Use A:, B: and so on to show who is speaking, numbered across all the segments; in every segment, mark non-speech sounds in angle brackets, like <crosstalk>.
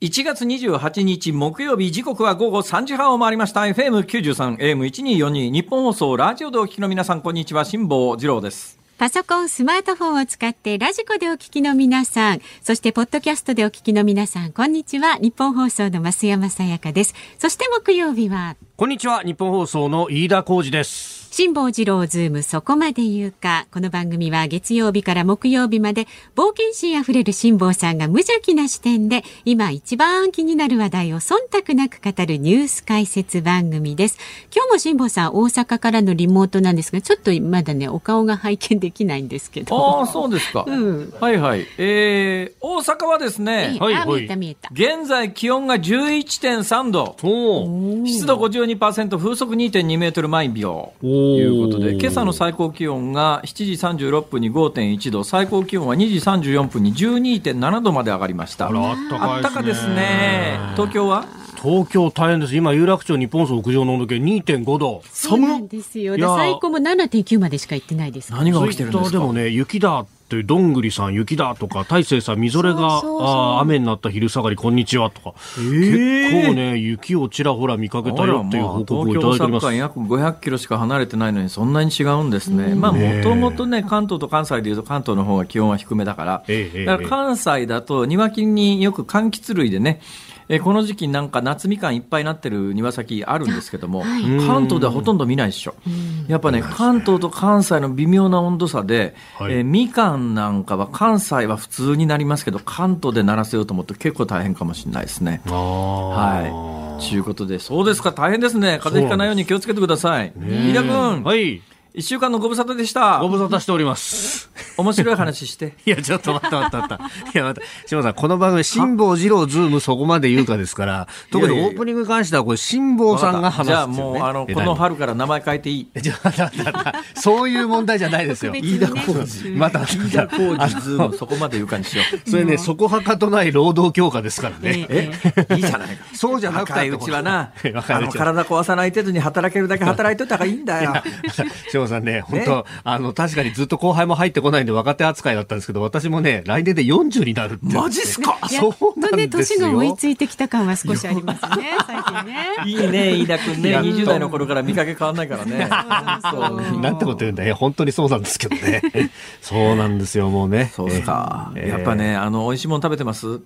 A: 1月28日木曜日時刻は午後3時半を回りました FM93 AM1242 ニッポン放送ラジオでお聞きの皆さんこんにちは辛坊治郎です
B: パソコン、スマートフォンを使ってラジコでお聞きの皆さん、そしてポッドキャストでお聞きの皆さん、こんにちは。ニッポン放送の増山さやかです。そして木曜日は、
C: こんにちは。ニッポン放送の飯田浩司です。
B: 辛坊治郎ズームそこまで言うか。この番組は月曜日から木曜日まで冒険心あふれる辛坊さんが無邪気な視点で今一番気になる話題を忖度なく語るニュース解説番組です。今日も辛坊さん大阪からのリモートなんですが、ちょっとまだね、お顔が拝見できないんですけど。
A: ああそうですか、
B: うん
A: はいはいえー、大阪はですね、
C: はいはい
B: 見えた見えた。
A: 現在気温が11.3度湿度52%風速2.2メートル毎秒ということで今朝の最高気温が7時36分に5.1度最高気温は2時34分に12.7度まで上がりました
C: あったかい
A: あったかですね東京は？
C: 東京大変です。今、有楽町日本放送屋上の温度計2.5度。
B: そうなんですよ。最高も7.9までしか行ってないです。
A: 何が起きてるんですか？
C: ツイッターでもね、雪だって、どんぐりさん雪だとか、大勢さんみぞれが、
B: そうそうそう
C: あー雨になった昼下がりこんにちはとか、結構ね、雪をちらほら見かけたよっていう報告をいただいております。
A: 東京サッカー約500キロしか離れてないのにそんなに違うんですね。まあもともとね関東と関西でいうと関東の方が気温は低めだから、
C: ええええ
A: だから関西だと庭木によく柑橘類でね。えこの時期なんか夏みかんいっぱいなってる庭先あるんですけども、関東ではほとんど見ないでしょ。やっぱね関東と関西の微妙な温度差で、
C: はい
A: えーみかんなんかは関西は普通になりますけど関東で鳴らせようと思うと結構大変かもしれないですね。はい。ということで、そうですか、大変ですね。風邪ひかないように気をつけてください。飯田君、
C: はい。
A: 一週間のご無沙汰でした
C: ご。無沙汰しております。
A: 面白い話して。<laughs>
C: いや、ちょっと待った待った待った。いや、待った。島さん、この番組、辛坊治郎ズームそこまで言うかですから、特にオープニングに関しては、これ、辛坊さんが話す
A: じゃあ
C: っていうね
A: もう、あの、この春から名前変えていい。
C: えちょ待って待って待ってそういう問題じゃないですよ。
A: 飯田浩司
C: また、
A: 飯田浩司ズーム、そこまで言うかにしよう。
C: それね、そこはかとない労働強化ですからね。
A: え、いいじゃないか。
C: そうじゃなくて
A: 若いうちはな、あの、
C: 若いうちは
A: 体壊さない程度に働けるだけ働いといた方がいいんだよ。
C: さんね、本当、あの、確かにずっと後輩も入ってこないんで若手扱いだったんですけど、私もね、来年で40になるって。
A: マジっすか？
C: あそうなん
B: ね。年が追いついてきた感は少しありますね、<laughs> 最近ね。
A: いいね、飯田君ね。
C: やっと
A: 20代の頃から見かけ変わんないからね。
B: そう
C: なんてこと言うんだよ。本当にそうなんですけどね。そうなんですよ、もうね。
A: そうですか。
C: えー
A: やっぱね、あの、美味しいもの食べてます？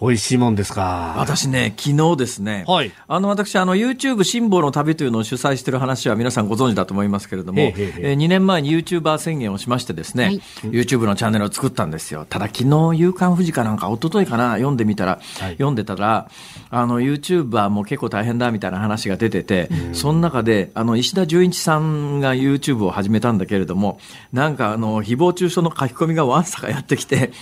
C: 美味しいもんですか？
A: 私ね、昨日ですね、
C: はい。
A: あの私、あの YouTube 辛抱の旅というのを主催している話は皆さんご存知だと思いますけれども、
C: へえへえへえ
A: えー2年前に YouTuber 宣言をしましてですね、
B: はい。
A: YouTube のチャンネルを作ったんですよ。ただ昨日、夕刊富士かなんか、一昨日かな、読んでみたら、
C: はい。
A: 読んでたら、あの YouTuber も結構大変だみたいな話が出てて、その中で、あの石田純一さんが YouTube を始めたんだけれども、なんかあの、誹謗中傷の書き込みがわんさかやってきて、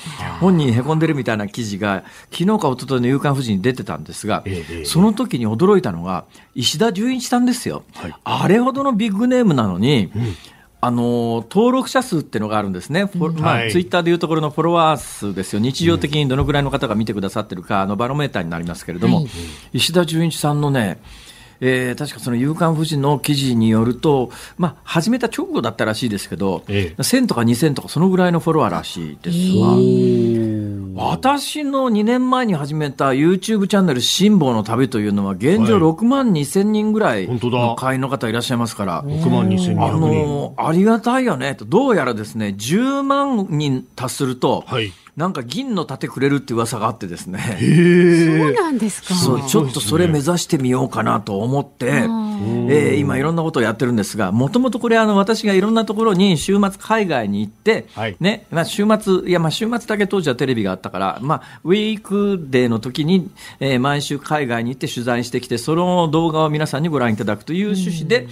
A: 本人へこんでるみたいな記事が、昨日か一昨日の夕刊富士に出てたんですが、
C: ええ
A: その時に驚いたのが、石田純一さんですよ。あれほどのビッグネームなのに、あの登録者数っていうのがあるんですね、フォまあ
C: はい。
A: ツイッターでいうところのフォロワー数ですよ、日常的にどのぐらいの方が見てくださってるか、あのバロメーターになりますけれども、
B: はい
A: 石田純一さんのね、えー確かその夕刊富士の記事によると、まあ、始めた直後だったらしいですけど、
C: ええ。
A: 1000とか2000とか、そのぐらいのフォロワーらしいですわ。私の2年前に始めた YouTube チャンネル、辛抱の旅というのは、現状
C: はい。
A: 6万2千人ぐらいの会員の方いらっしゃいますから、
C: 6万2200人。
A: あのありがたいよね。と、どうやらですね、10万人達すると、
C: はい
A: なんか銀の盾くれるって噂があってですね、
B: そうなんですか。
A: そうちょっとそれ目指してみようかなと思って、
B: あ
A: えー今いろんなことをやってるんですが、もともとこれあの私がいろんなところに週末海外に行って、
C: はい。
A: ね、まあ週末、いやまあ週末だけ当時はテレビがあったから、まあウィークデーの時に、えー毎週海外に行って取材してきて、その動画を皆さんにご覧いただくという趣旨で、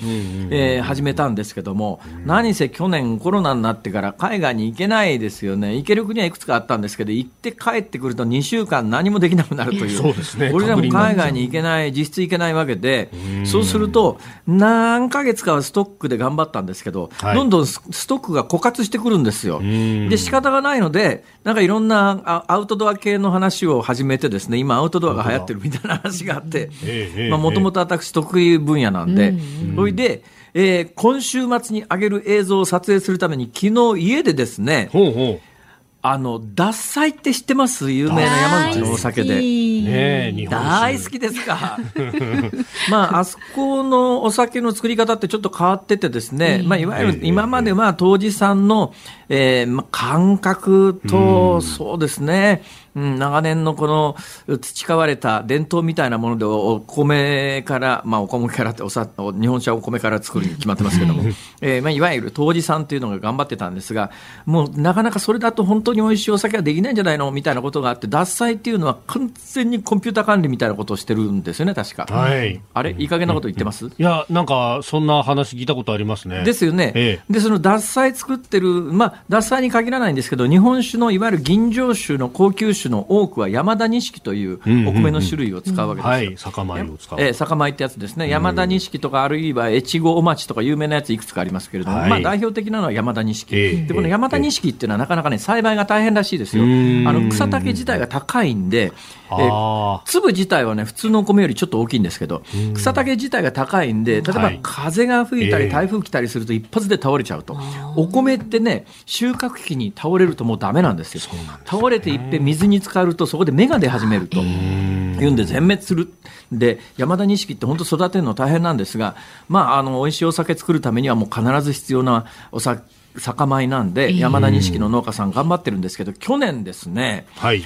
A: えー始めたんですけども、何せ去年コロナになってから海外に行けないですよね。行ける国はいくつかあったんですけど、行って帰ってくると2週間何もできなくなるという。
C: そうですね。
A: 俺らも海外に行けない、実質行けないわけで、そうすると、何ヶ月かはストックで頑張ったんですけど、
C: はい。
A: どんどんスストックが枯渇してくるんですよ。で、仕方がないので、なんかいろんなあアウトドア系の話を始めてですね、今アウトドアが流行ってるみたいな話があってもともと私得意分野なんで、それで、えー今週末に上げる映像を撮影するために、昨日家でですね、
C: ほうほ
A: あの、獺祭って知ってます？有名な山口のお酒で。
C: う。ねえ、日本酒
A: 大好きですか？<laughs> まあ、あそこのお酒の作り方ってちょっと変わっててですね、まあ、いわゆる今までは当時産の、えーまあ、感覚と、そうですね、うん、長年のこの培われた伝統みたいなものでお米から、まあ、お米からっておさお日本酒はお米から作るに決まってますけども、<laughs> えーまあ、いわゆる当時産っていうのが頑張ってたんですが、もうなかなかそれだと本当に美味しいお酒はできないんじゃないのみたいなことがあって、獺祭っていうのは完全にコンピューター管理みたいなことをしてるんですよね、確か。
C: はい。
A: あれいい加減なこと言ってます、
C: いや、なんか、そんな話聞いたことありますね。
A: ですよね、
C: え
A: でその獺祭作ってる、まあ、獺祭に限らないんですけど、日本酒のいわゆる吟醸酒の高級酒の多くは山田錦というお米の種類を使うわけですよ。
C: はい、酒米を使う。
A: えー酒米ってやつですね、山田錦とか、あるいは越後お町とか、有名なやついくつかありますけれども、
C: はい。
A: まあ、代表的なのは山田錦、
C: ええ。
A: でこの山田錦っていうのは、なかなかね、栽培が大変らしいですよ、あ
C: ん。
A: の草丈自体が高いんで、えー
C: あ
A: 粒自体はね、普通のお米よりちょっと大きいんですけど、草丈自体が高いんで、例えば
C: はい。
A: 風が吹いたり、
C: ええ。
A: 台風来たりすると、一発で倒れちゃうと、お米ってね、収穫期に倒れるともうダメなんですよ、倒れていっぺん水に浸かると、そこで芽が出始めると。いうんで全滅するで山田錦って本当育てるの大変なんですが、まあ、あの美味しいお酒作るためにはもう必ず必要なお酒酒米なんで山田錦の農家さん頑張ってるんですけど去年ですね
C: あ。はい。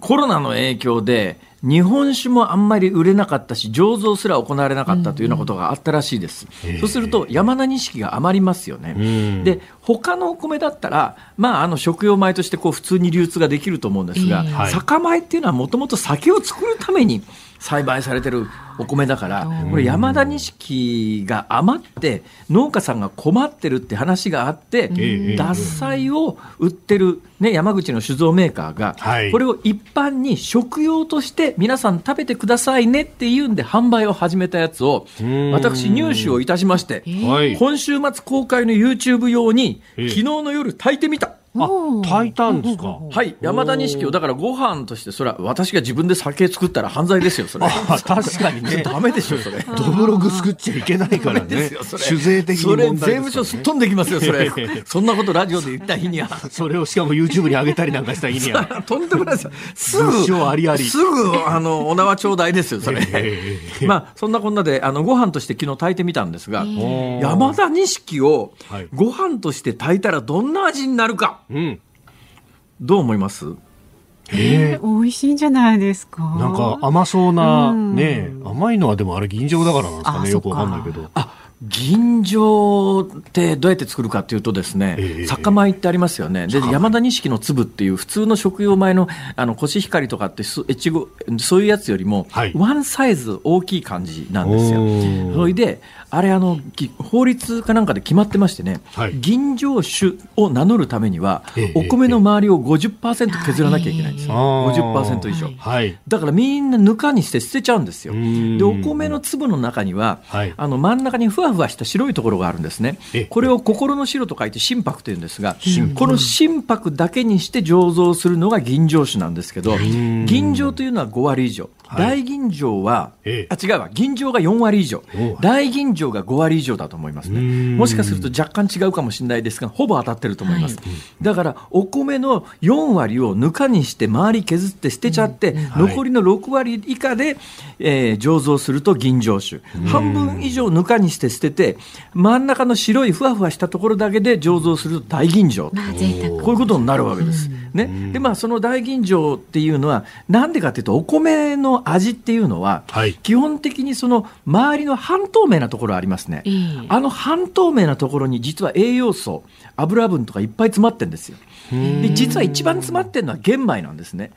A: コロナの影響で日本酒もあんまり売れなかったし醸造すら行われなかったというようなことがあったらしいです、そうすると山田錦が余りますよね、
C: ん。
A: で他のお米だったら、まあ、あの食用米としてこう普通に流通ができると思うんですが、酒米っていうのはもともと酒を作るために栽培されてるお米だから、これ山田錦が余って農家さんが困ってるって話があって、
C: ええ
A: 獺祭を売ってる、ね、山口の酒造メーカーが、
C: はい。
A: これを一般に食用として皆さん食べてくださいねっていうんで販売を始めたやつを
C: ん。
A: 私入手をいたしまして、
C: はい。
A: 今週末公開の YouTube 用に
C: ええ。
A: 昨日の夜炊いてみた。
C: あ、炊いたんですか？
A: はい、山田錦をだからご飯としてそれは私が自分で酒作ったら犯罪ですよそれ。
C: あ、確かにね。<laughs>
A: ダメでしょそれ。<laughs>
C: ドブログ作っちゃいけないからね。
A: ですよ。それ。
C: 酒税的に問題です
A: それ税務署すっ飛んできますよそれ。<laughs> そんなことラジオで言った日には。
C: それをしかも YouTube に上げたりなんかした日には。
A: とんでもないですよ。す
C: 物
A: ぐ
C: 証ありあり。
A: すぐあのお縄頂戴ですよそれ。
C: ええ。
A: まあそんなこんなであのご飯として昨日炊いてみたんですが
C: ー
A: 山田錦を
C: はい。
A: ご飯として炊いたらどんな味になるか
C: うん。
A: どう思います？
C: ええ
B: 美味しいんじゃないですか？
C: なんか甘そうな、
B: うん
C: ね甘いのはでもあれ吟醸だからなんですか
B: あ
C: ね。よくわかんないけど。
A: あ吟醸ってどうやって作るかというとですね、
C: ええ
A: 酒米ってありますよね。で、山田錦の粒っていう普通の食用米の、あの、コシヒカリとかってす、越後、そういうやつよりも
C: はい、
A: ワンサイズ大きい感じなんですよ。それで、あれ、あの、き法律かなんかで決まってましてね、
C: はい
A: 吟醸酒を名乗るためには
C: ええ、
A: お米の周りを50%削らなきゃいけないんですよ。
C: あー
A: 50%以上。
C: はい。
A: だからみんなぬかにして捨てちゃうんですよ。
C: ん
A: で、お米の粒の中には、
C: はい
A: あの真ん中にふわふわした白いところがあるんですね
C: え。
A: これを心の白と書いて心白というんですが
C: 心、
A: この心白だけにして醸造するのが吟醸酒なんですけど、
C: ん
A: 吟醸というのは5割以上。
C: はい
A: 大吟醸は、
C: ええ
A: あ、違うわ、吟醸が4割以上
C: お。
A: 大吟醸が5割以上だと思いますね。
C: ん
A: もしかすると若干違うかもしれないですが、ほぼ当たってると思います。だから、お米の4割をぬかにして周り削って捨てちゃって、
C: はい
A: 残りの6割以下で、えー醸造すると吟醸酒。半分以上ぬかにして捨てて、真ん中の白いふわふわしたところだけで醸造すると大吟醸。
B: まあ。
A: こういうことになるわけです。ね。で、まあ、その大吟醸っていうのは、なんでかっていうと、お米のの味っていうのは、
C: はい
A: 基本的にその周りの半透明なところありますね。
B: ええ
A: あの半透明なところに実は栄養素、油分とかいっぱい詰まってるんですよ。で実は一番詰まってるのは玄米なんですね。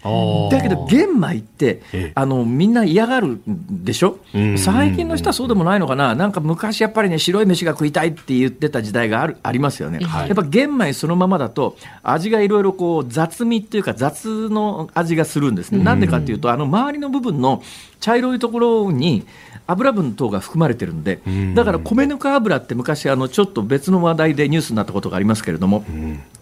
A: だけど玄米って
C: ええ。
A: あのみんな嫌がるんでしょ？
C: うん。
A: 最近の人はそうでもないのかな？なんか昔やっぱりね白い飯が食いたいって言ってた時代があるありますよね、
C: はい。
A: やっぱ玄米そのままだと味がいろいろこう雑味っていうか雑の味がするんですね。なんでかっていうとあの周りの部分の茶色いところに油分等が含まれてるんで
C: ん。
A: だから米ぬか油って昔あのちょっと別の話題でニュースになったことがありますけれども、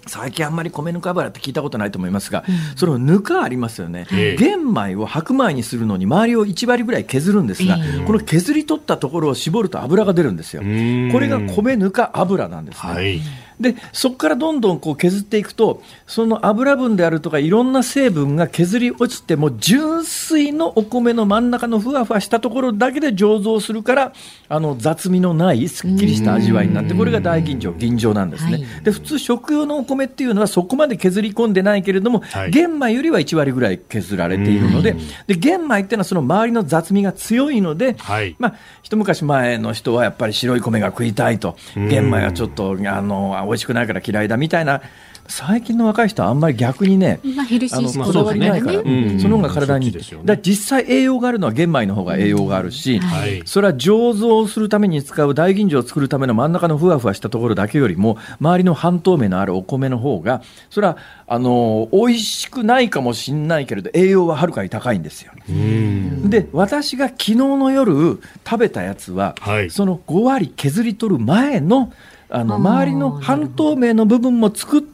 A: 最近あんまり米ぬか油って聞いたことないと思いますが、そのぬかありますよね、
C: ええ。
A: 玄米を白米にするのに周りを1割ぐらい削るんですが、
B: え
A: この削り取ったところを絞ると油が出るんですよ。
C: ん。
A: これが米ぬか油なんですね。
C: はい。
A: でそこからどんどんこう削っていくとその油分であるとかいろんな成分が削り落ちても純粋のお米の真ん中のふわふわしたところだけで醸造するからあの雑味のないすっきりした味わいになってこれが大吟醸吟醸なんですね、
B: はい。
A: で普通食用のお米っていうのはそこまで削り込んでないけれども、
C: はい。
A: 玄米よりは1割ぐらい削られているのでで玄米っていうのはその周りの雑味が強いので、
C: はい。
A: まあ、一昔前の人はやっぱり白い米が食いたいと、玄米はちょっとあの美味しくないから嫌いだみたいな、最近の若い人はあんまり逆にね、
B: まあヘルシー
C: まあ
A: こだわりないから、
C: そうですね。うん。
A: その方が体にいい、
C: そっちですよね。
A: だ実際栄養があるのは玄米の方が栄養があるし、
C: はい。
A: それは醸造するために使う大吟醸を作るための真ん中のふわふわしたところだけよりも周りの半透明のあるお米の方がそれはあの美味しくないかもしれないけれど栄養ははるかに高いんですよ。
C: うん。
A: で私が昨日の夜食べたやつは、
C: はい。
A: その5割削り取る前のあの周りの半透明の部分もつく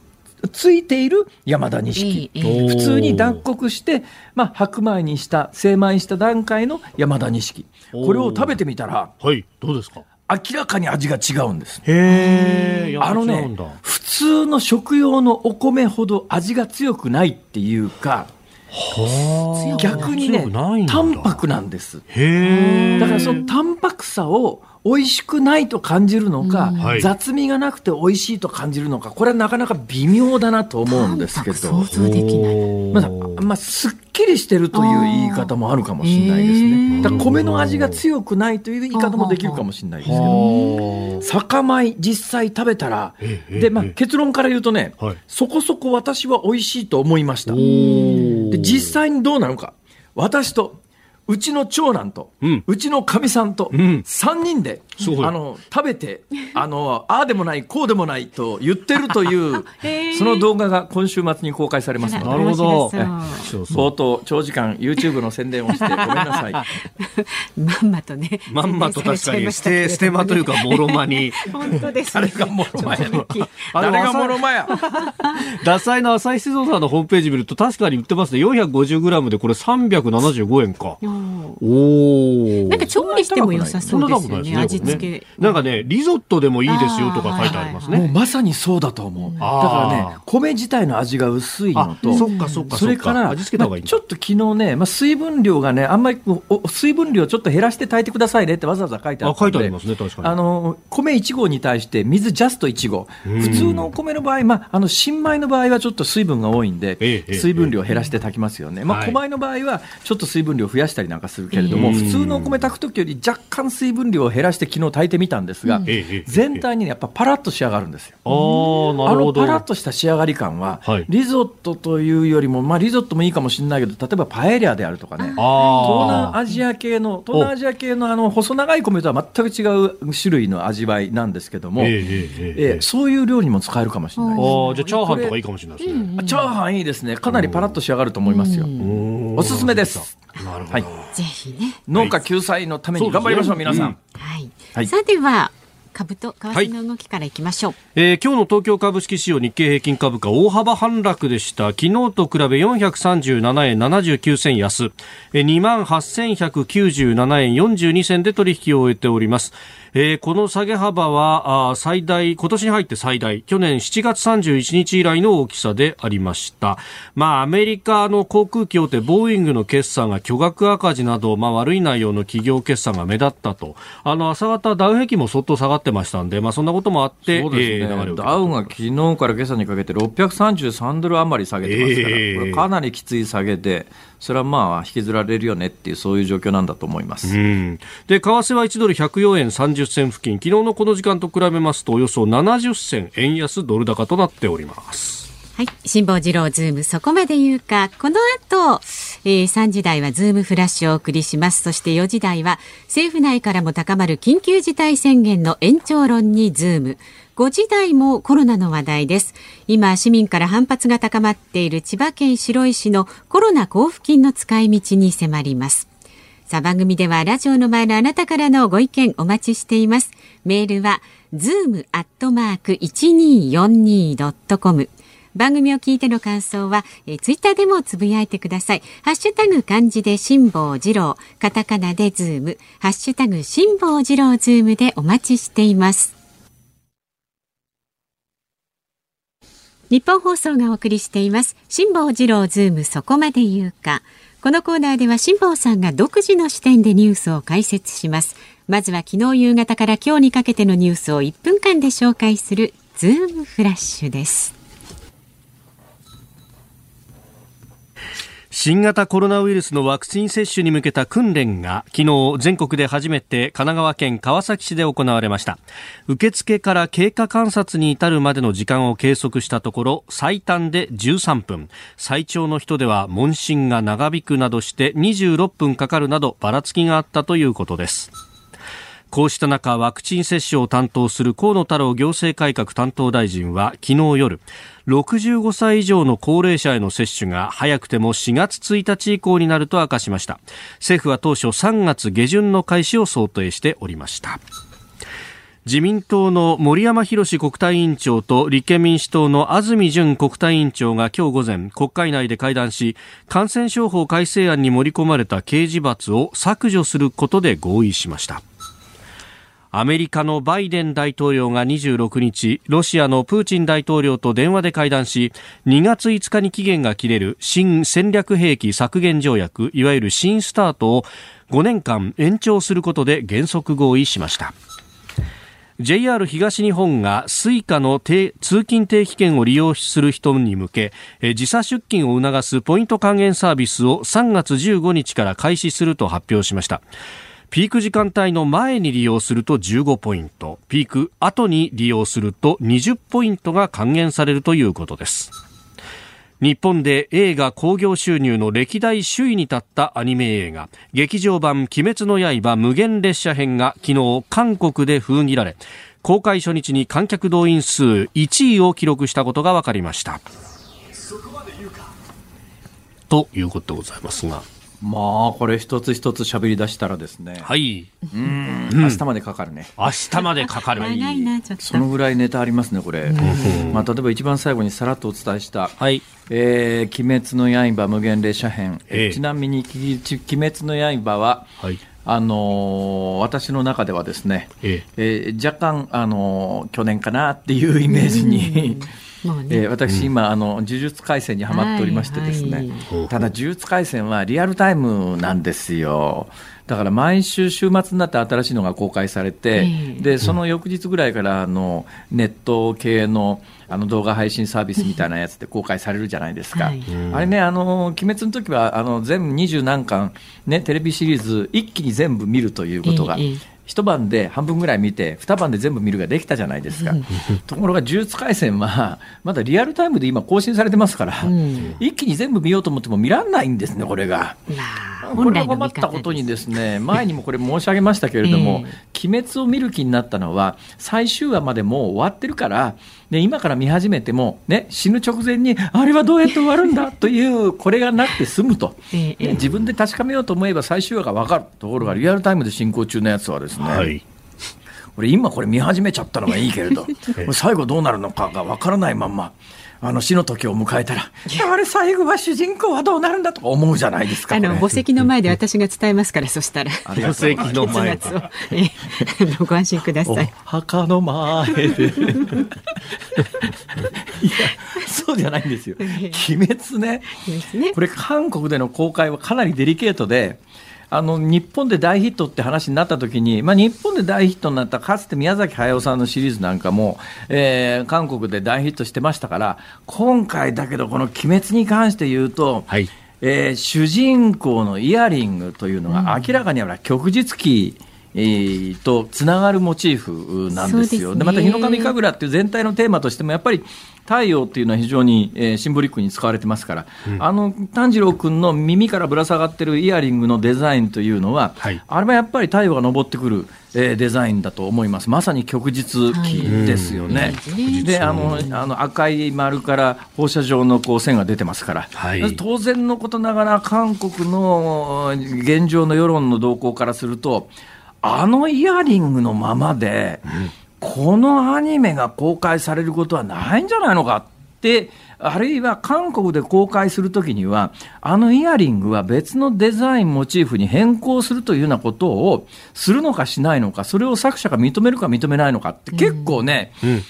A: ついている山田錦、普通に脱穀して、まあ、白米にした精米した段階の山田錦これを食べてみたら
C: はい。どうですか？
A: 明らかに味が違うんです。
C: へえ。
A: あのね普通の食用のお米ほど味が強くないっていうか、
C: はあ
A: 逆にね淡白なんです。
C: へえ。
A: だからその淡白さを美味しくないと感じるのか、
C: はい
A: 雑味がなくて美味しいと感じるのか、これはなかなか微妙だなと思うんですけど、
B: 想像できない。
A: まだまあ、すっきりしてるという言い方もあるかもしれないですね。
B: ー
A: だ米の味が強くないという言い方もできるかもしれないですけど。
C: は
A: 酒米実際食べたら、
C: ええ
A: で、まあ
C: ええ、
A: 結論から言うとね、
C: はい
A: そこそこ私は美味しいと思いました。で、実際にどうなのか。私と、うちの長男と、
C: う
A: うんちのかみさんと、
C: ん。
A: 3人で、あの、食べて、あの、ああでもない、こうでもないと言ってるという <laughs> その動画が今週末に公開されますので
C: なるほど
B: そう
C: そうそう。
A: 冒頭、長時間 YouTube の宣伝をしてごめんなさい。<laughs>
B: まんまとね。
C: まんまと確かに、捨て、捨て間というか、
B: も
C: もろ間に。
B: 本当です
A: 誰
B: ね。
A: がもろまや誰がもろまや
C: ダサいの朝日水道さんのホームページ見ると確かに売ってますね。450g でこれ375円か。
B: うん
C: おお。
B: なんか調理しても良さ
C: そ
B: うですよね。味付け。
C: なんかね、リゾットでもいいですよとか書いてあります
A: もう
C: ね。
A: まさにそうだと思う。だからね、米自体の味が薄いの
C: あ、
A: と、
C: そっかそっか。
A: それから、
C: 味付けた方がいいんだ。
A: まあちょっと昨日ね、まあ、水分量がね、あんまり水分量ちょっと減らして炊いてくださいねってわざわざ書いてあ
C: あ、
A: ったんで。
C: 書いてありますね、確かに。
A: あの米1合に対して水ジャスト1合、普通のお米の場合、まあ、あの新米の場合はちょっと水分が多いんで、
C: ええ
A: 水分量を減らして炊きますよね、まあ、
C: はい。
A: 小米の場合はちょっと水分量を増やしたりなんかするけれども、
C: うん。
A: 普通のお米炊くときより若干水分量を減らして昨日炊いてみたんですが、
C: うん、
A: 全体に、ね、やっぱパラッと仕上がるんですよ。
C: あ
A: のパラッとした仕上がり感は、
C: はい、
A: リゾットというよりも、まあ、リゾットもいいかもしれないけど例えばパエリアであるとかね東南アジア系の東南アジア系のあの細長い米とは全く違う種類の味わいなんですけども、
C: ええ
A: そういう料理にも使えるかもしれないです、
C: ね、あじゃあチャーハンとかいいかもしれないですね。
A: チャーハンいいですね。かなりパラッと仕上がると思いますよ。
C: お
A: すすめです。
C: なるほど。
A: はい。
B: ぜひね。
A: 農家救済のために頑張りましょう、皆さん。
B: はい。
A: はい
B: さては、株と為替の動きからいきましょう。
C: えー今日の東京株式市場日経平均株価大幅反落でした。昨日と比べ437円79銭安、えー、28,197円42銭で取引を終えております。えーこの下げ幅はあー最大、今年に入って最大、去年7月31日以来の大きさでありました。まあ、アメリカの航空機大手ボーイングの決算が巨額赤字など、まあ、悪い内容の企業決算が目立ったと。あの、朝方ダウ平均も相当下がっってましたんで、まあ、そんなこともあって、
A: そうですね、えー、ダウが昨日から今朝にかけて633ドル余り下げてますから、えー、これかなりきつい下げで、それはまあ引きずられるよねっていう、そういう状況なんだと思います。
C: で、為替は1ドル104円30銭付近、昨日のこの時間と比べますと、およそ70銭円安ドル高となっております。
B: はい。辛坊治郎ズーム、そこまで言うか。この後、えー、3時台はズームフラッシュをお送りします。そして4時台は、政府内からも高まる緊急事態宣言の延長論にズーム。5時台もコロナの話題です。今、市民から反発が高まっている千葉県白井市のコロナ交付金の使い道に迫ります。さあ、番組ではラジオの前のあなたからのご意見お待ちしています。メールは、zoom.1242.com 番組を聞いての感想は、えー、ツイッターでもつぶやいてください。ハッシュタグ漢字で辛坊治郎、カタカナでズーム、ハッシュタグ辛坊治郎ズームでお待ちしています。ニッポン放送がお送りしています。辛坊治郎ズームそこまで言うか。このコーナーでは辛坊さんが独自の視点でニュースを解説します。まずは昨日夕方から今日にかけてのニュースを1分間で紹介するズームフラッシュです。
C: 新型コロナウイルスのワクチン接種に向けた訓練が昨日全国で初めて神奈川県川崎市で行われました。受付から経過観察に至るまでの時間を計測したところ最短で13分。最長の人では問診が長引くなどして26分かかるなどばらつきがあったということです。こうした中、ワクチン接種を担当する河野太郎行政改革担当大臣は昨日夜、65歳以上の高齢者への接種が早くても4月1日以降になると明かしました。政府は当初3月下旬の開始を想定しておりました。自民党の森山博国対委員長と立憲民主党の安住淳国対委員長が今日午前国会内で会談し感染症法改正案に盛り込まれた刑事罰を削除することで合意しましたアメリカのバイデン大統領が26日、ロシアのプーチン大統領と電話で会談し、2月5日に期限が切れる新戦略兵器削減条約、いわゆる新スタートを5年間延長することで原則合意しました。JR 東日本が Suica の通勤定期券を利用する人に向け時差出勤を促すポイント還元サービスを3月15日から開始すると発表しましたピーク時間帯の前に利用すると15ポイント、ピーク後に利用すると20ポイントが還元されるということです。日本で映画興行収入の歴代首位に立ったアニメ映画。劇場版鬼滅の刃無限列車編が昨日韓国で封切られ公開初日に観客動員数1位を記録したことが分かりました。ということでございますが
A: まあこれ一つ一つ喋り出したらですね。
C: はい。
A: うん。明日までかかるね。
C: 明日までかかる、
B: はい、
A: そのぐらいネタありますねこれ、まあ、例えば一番最後にさらっとお伝えした「はい。えー、鬼滅の刃無限列車編」えー、ちなみに「鬼滅の刃は」はい。あのー、私の中ではですね、ええ。えー、若干、あのー、去年かなっていうイメージに、ね、えー、私、今、あの呪術廻戦にはまっておりましてですね、はいはい、ただ呪術廻戦はリアルタイムなんですよ。だから毎週週末になって新しいのが公開されて、でその翌日ぐらいからあのネット系のあの動画配信サービスみたいなやつで公開されるじゃないですか、はい、あれね、あの鬼滅の時はあの全部二十何巻、ね、テレビシリーズ一気に全部見るということが、一晩で半分ぐらい見て二晩で全部見るができたじゃないですか。ところが呪術廻戦はまだリアルタイムで今更新されてますから、うん、一気に全部見ようと思っても見らんないんですねこれが。これったことにですね前にもこれ申し上げましたけれども、<laughs> えー、鬼滅を見る気になったのは最終話までもう終わってるからで今から見始めても、ね、死ぬ直前にあれはどうやって終わるんだという <laughs> これがなって済むと、ね、自分で確かめようと思えば最終話が分かる。ところがリアルタイムで進行中のやつはですね、はい、俺今これ見始めちゃったのがいいけれど <laughs> 最後どうなるのかが分からないまんま。あの死の時を迎えたら、あれ最後は主人公はどうなるんだとか思うじゃないですか。
B: あの墓石の前で私が伝えますから、そしたら。
C: 墓石 <laughs> の前 <laughs>
B: ご安心ください。
A: 墓の前で。<laughs> いや、そうじゃないんですよ。鬼滅ね。これ韓国での公開はかなりデリケートで。あの日本で大ヒットって話になった時に、まあ、日本で大ヒットになったかつて宮崎駿さんのシリーズなんかも、えー、韓国で大ヒットしてましたから今回だけどこの「鬼滅」に関して言うと、はい、えー、主人公のイヤリングというのが明らかに旭日旗、えー、とつながるモチーフなんですよ。で、ね、また日の神神楽っていう全体のテーマとしてもやっぱり太陽っていうのは非常に、えー、シンボリックに使われてますから、うん、あの炭治郎君の耳からぶら下がってるイヤリングのデザインというのは、はい、あれはやっぱり太陽が昇ってくる、えー、デザインだと思います、まさに旭日旗ですよね。はい、であのあの赤い丸から放射状のこう線が出てますから、はい、当然のことながら韓国の現状の世論の動向からすると、あのイヤリングのままで、うん。このアニメが公開されることはないんじゃないのかって、あるいは韓国で公開するときには、あのイヤリングは別のデザインモチーフに変更するというようなことをするのかしないのか、それを作者が認めるか認めないのかって結構ね、うんうん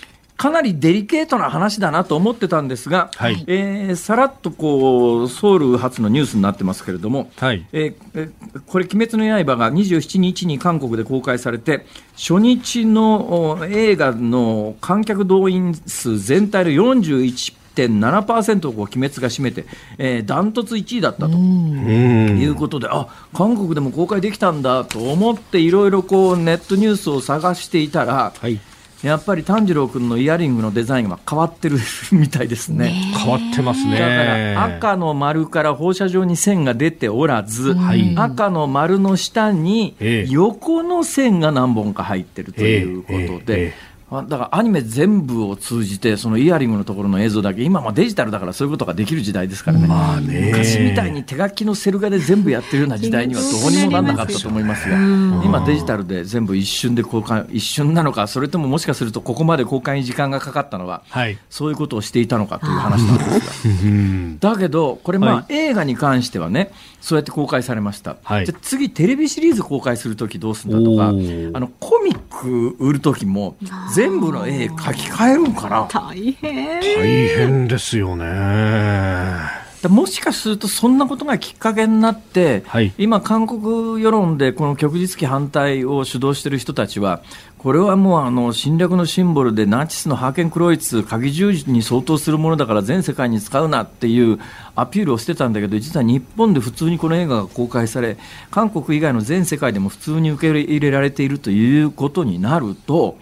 A: かなりデリケートな話だなと思ってたんですが、はい、えー、さらっとこうソウル発のニュースになってますけれども、はい、えー、これ、鬼滅の刃が27日に韓国で公開されて、初日の映画の観客動員数全体の41 1.7%を鬼滅が占めて、えー、ダントツ1位だったということで、あ韓国でも公開できたんだと思って、いろいろネットニュースを探していたら、はいやっぱり炭治郎君のイヤリングのデザインは変わってるみたいですね。
C: 変わってますね。
A: だから赤の丸から放射状に線が出ておらず、はい、赤の丸の下に横の線が何本か入ってるということで、えーえーえーだからアニメ全部を通じて、そのイヤリングのところの映像だけ、今はデジタルだからそういうことができる時代ですからね、まあね。昔みたいに手書きのセル画で全部やってるような時代にはどうにもなんなかったと思いますが、今、デジタルで全部一瞬で公開、一瞬なのか、それとももしかするとここまで公開に時間がかかったのは、はい、そういうことをしていたのかという話なんですが、だけど、これ、まあ、はい、映画に関してはね、そうやって公開されました、はい、じゃ次、テレビシリーズ公開するときどうするんだとか、あのコミック売るときも、全部の絵書き換えるんかな
B: 大変
C: 大変ですよね。
A: もしかするとそんなことがきっかけになって、はい、今、韓国世論でこの旭日旗反対を主導している人たちは、これはもうあの侵略のシンボルでナチスのハーケンクロイツ、鍵十字に相当するものだから全世界に使うなっていうアピールをしてたんだけど、実は日本で普通にこの映画が公開され、韓国以外の全世界でも普通に受け入れられているということになると、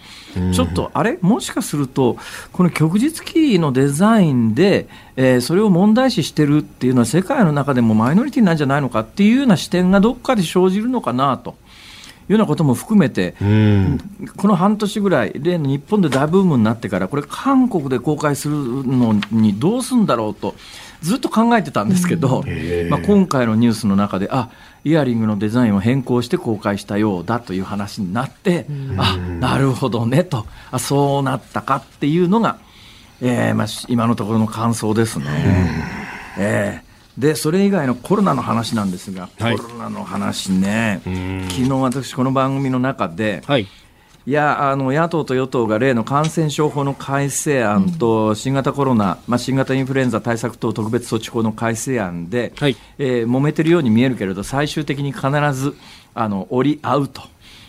A: ちょっとあれ、もしかすると、この旭日旗のデザインで、えー、それを問題視してるっていうのは、世界の中でもマイノリティなんじゃないのかっていうような視点がどっかで生じるのかなと。いうようなことも含めて、この半年ぐらい、例の日本で大ブームになってから、これ、韓国で公開するのにどうすんだろうと、ずっと考えてたんですけど、まあ、今回のニュースの中で、あイヤリングのデザインを変更して公開したようだという話になって、あなるほどねと、あそうなったかっていうのが、えーまあ、今のところの感想ですね。えーでそれ以外のコロナの話なんですが、はい、コロナの話ね、昨日私、この番組の中で、はい、いやあの野党と与党が例の感染症法の改正案と新型コロナ、まあ、新型インフルエンザ対策等特別措置法の改正案で、はい、えー、揉めてるように見えるけれど、最終的に必ずあの折り合うと。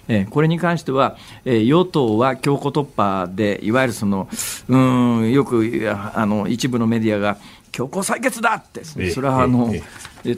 A: えー、これに関しては、えー、与党は強行突破で、いわゆるそのうんよくあの一部のメディアが強行採決だって、それはあの、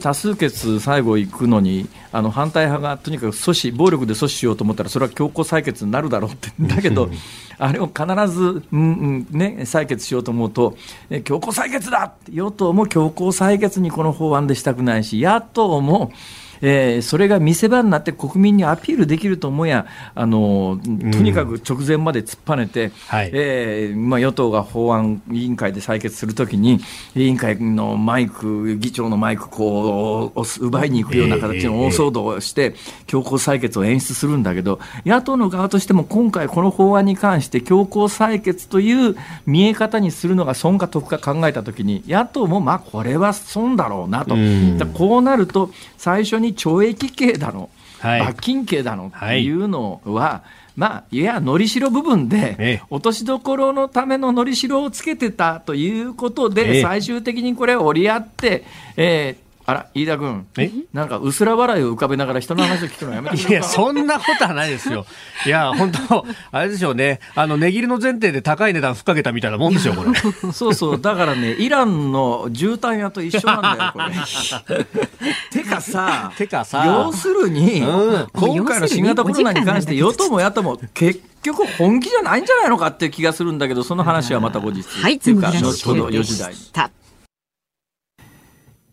A: 多数決最後行くのに、あの反対派がとにかく阻止、暴力で阻止しようと思ったら、それは強行採決になるだろうって、だけど、あれを必ず、うんうんね、採決しようと思うと、強行採決だ与党も強行採決にこの法案でしたくないし、野党も、えー、それが見せ場になって国民にアピールできると思や、あのとにかく直前まで突っぱねて、うんはい、えー、まあ、与党が法案委員会で採決するときに、委員会のマイク、議長のマイクこう奪いに行くような形の大騒動をして、強行採決を演出するんだけど、野党の側としても今回、この法案に関して強行採決という見え方にするのが損か得か考えたときに、野党もまあこれは損だろうなと、うん、こうなると、最初に懲役刑だの、はい、罰金刑だのっていうのは、はい、まあ、いや、のりしろ部分で、落としどころのためののりしろをつけてたということで、最終的にこれを折り合って、えーあら、飯田君。
C: え？
A: なんか、薄ら笑いを浮かべながら人の話を聞くのやめてく
C: いや、そんなことはないですよ。いや、本当あれでしょうね。あの、値切りの前提で高い値段ふっかけたみたいなもんですよ、これ。<laughs>
A: そうそう、だからね、イランの絨毯屋と一緒なんだよ、これ。<laughs> てかさ、
C: てかさ
A: 要するに、
C: うん
A: 今回の新型コロナに関して、与党も野党も結局本気じゃないんじゃないのかっていう気がするんだけど、その話はまた後日。
B: はい、
A: っていうか、ど
B: シュで
A: 4時台に。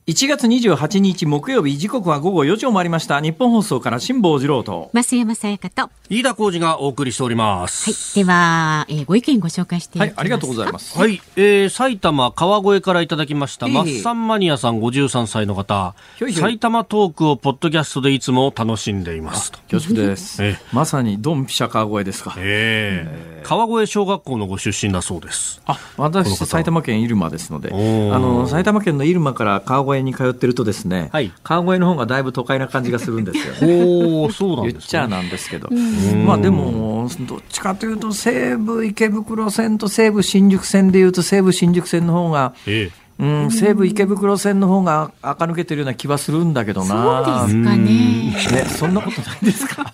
B: した。
A: 1月28日木曜日、時刻は午後4時を回りました。日本放送から辛坊治郎と。
B: 増山さやかと。は
C: 飯田浩二がお送りしております。
B: い。では、えーご意見ご紹介していきます。
A: はい、ありがとうございま。す。
C: はい、えー、埼玉川越からいただきました、
A: ええ
C: マッサンマニアさん53歳の方
A: ひょいひょい
C: 埼玉トークをポッドキャストでいつも楽しんでいますと。
A: 恐縮です
C: え。
A: まさにドンピシャ川越ですか。
C: ええ川越小学校のご出身だそうです。
A: あ、私、埼玉県入間ですので、あの、埼玉県の入間から川越に通ってるとですね、
C: はい
A: 川越の方がだいぶ都会な感じがするんですよ。<laughs>
C: おお、そうなんです
A: 言っちゃ
C: ね。
A: なんですけど。まあでも、どっちかというと、西武池袋線と西武新宿線でいうと、西武新宿線の方が、
C: ええ
A: うん、西武池袋線の方が垢抜けてるような気はするんだけど
B: そう
A: な。
B: ですかね。
A: ね、そんなことないですか？<laughs>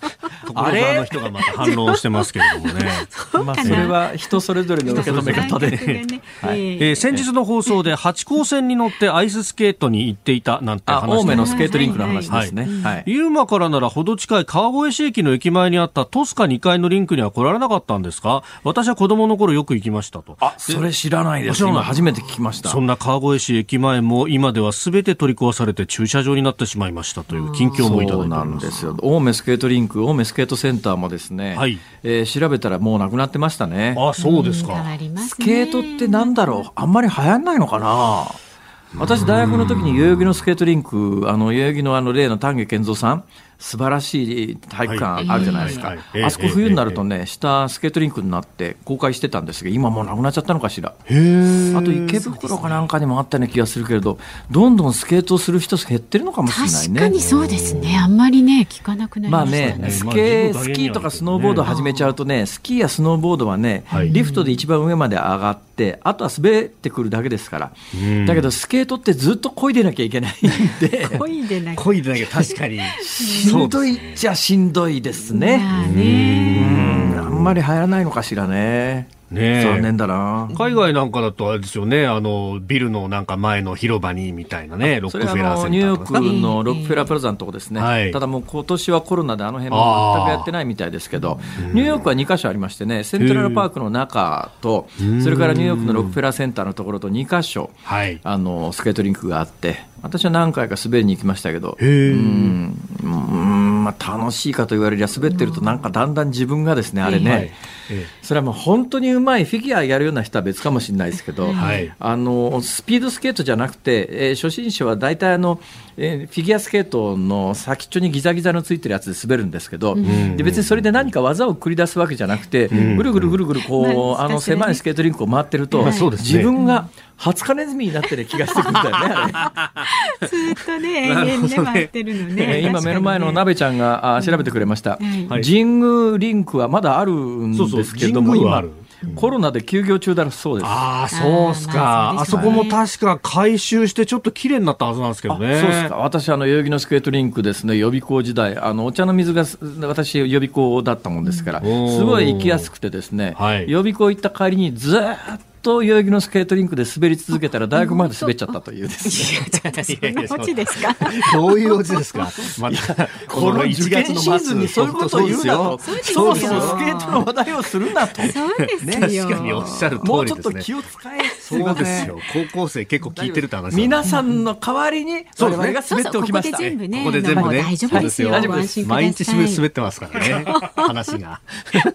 C: 所沢の人がまた反論してますけれどもね。<laughs>
A: まあ、それは人それぞれの受け止め方で。<laughs>
B: はい
C: えー先日の放送で八高線に乗ってアイススケートに行っていたなんて
A: あ、
C: 話
A: 青梅のスケートリンクの話ですね。はい。
C: ユーマからならほど近い川越市駅の駅前にあったトスカ2階のリンクには来られなかったんですか？私は子供の頃よく行きましたと。
A: あ、それ知らないです。
C: 知らない
A: 今初めて聞きました。
C: そんな川越市駅前も今では全て取り壊されて駐車場になってしまいましたという近況もいただ
A: そ
C: いうております。
A: なんですよ。青梅スケートリンク、青梅スケートセンターもですね、
C: はい
A: えー調べたらもうなくなってましたね。
C: あ、そうですか。
B: りますね
A: スケートってなんだろう？あんまり流行んないのかな？私、大学の時に代々木のスケートリンク、あの、代々木のあの、例の丹下健三さん、素晴らしい体育館あるじゃないですか。あそこ冬になるとね、下スケートリンクになって公開してたんですけど、今もうなくなっちゃったのかしら。あと池袋かなんかにもあったような気がするけれど、どんどんスケートをする人減ってるのかもしれないね。
B: 確かにそうですね。あんまりね、聞かなくなり
A: まあ
B: ましたね。
A: ね、ス
C: まあ
A: ケスキーとかスノーボードを始めちゃうとね、スキーやスノーボードはね、
C: はい
A: リフトで一番上まで上がって、あとは滑ってくるだけですから、
C: ん
A: だけどスケートってずっと漕いでなきゃいけないんで、<laughs>
B: 恋でなきゃ。
C: 恋でなきゃ確かに。<laughs>
A: しんどいっちゃしんどいですね。
B: まあ。
A: ん、あんまり流行らないのかしらね。
C: ねえ。
A: 残念だな。
C: 海外なんかだとあれですよね、あの、ビルのなんか前の広場にみたいなね、ロック
A: それはあ
C: フェラーセンタ
A: のニューヨ
C: ー
A: クのロックフェラープラザのとこですね、
C: はい。
A: ただもう今年はコロナであの辺も全くやってないみたいですけど、ニューヨークは2カ所ありましてね、セントラルパークの中と、それからニューヨークのロックフェラーセンターのところと2カ所、
C: はい。
A: あのスケートリンクがあって、私は何回か滑りに行きましたけど。うんうんまあ、楽しいかと言われりゃ滑ってるとなんかだんだん自分がですね、あれね、
C: はい。え
A: それはもう本当にうまいフィギュアやるような人は別かもしれないですけど、
C: はい。
A: あのスピードスケートじゃなくて、えー初心者は大体あの、えーフィギュアスケートの先っちょにギザギザのついてるやつで滑るんですけど、で別にそれで何か技を繰り出すわけじゃなくて、ぐるぐるぐるぐるこう、あの狭いスケートリンクを回ってると、自分がハツカネズミになってる気がしてくるんだよね、あれ。
B: ずっとね、永遠で回ってるの
A: え
B: ね。
A: ー今目の前の鍋ちゃんがあ調べてくれました、
C: はい。
A: 神宮リンクはまだあるんですけども今
C: 神宮はある
A: コロナで休業中だそうです。
C: ああ、そうっすか。
B: あ
C: そこも確か回収してちょっと綺麗になったはずなんですけどね。
A: そうですか。私あの代々木のスケートリンクですね。予備校時代。あのお茶の水がす私予備校だったもんですから、
C: うん。
A: すごい行きやすくてですね、
C: はい。
A: 予備校行った帰りにずーっと代々木のスケートリンクで滑り続けたら大学まで滑っちゃったというですね
B: そんなオチですか。
C: どういうオチですか？また、
A: この受験シーズンにそういうことを言うなと、
B: そうですよ
A: そもそもスケートの話題をするなと。
B: そうですよ。
C: 確かにおっしゃる通
A: もうちょっ
C: りですね。
A: と気を使え。
C: そうですよ。高校生結構聞いてるって話
A: 皆さんの代わりに我々が滑っておきました。
B: そうそうここで全部ね大丈夫ですよ。
C: 毎日滑ってますからね。<laughs> 話が。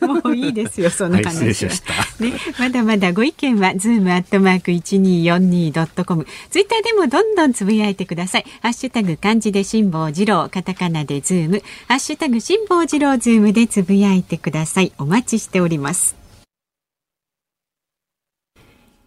B: もういいですよ、その話は。
C: はい失礼しました
B: ね、まだまだご意見は、ズームアットマーク 1242.com。ツイッターでもどんどんつぶやいてください。ハッシュタグ漢字で辛坊治郎、カタカナでズーム、ハッシュタグ辛坊治郎ズームでつぶやいてください。お待ちしております。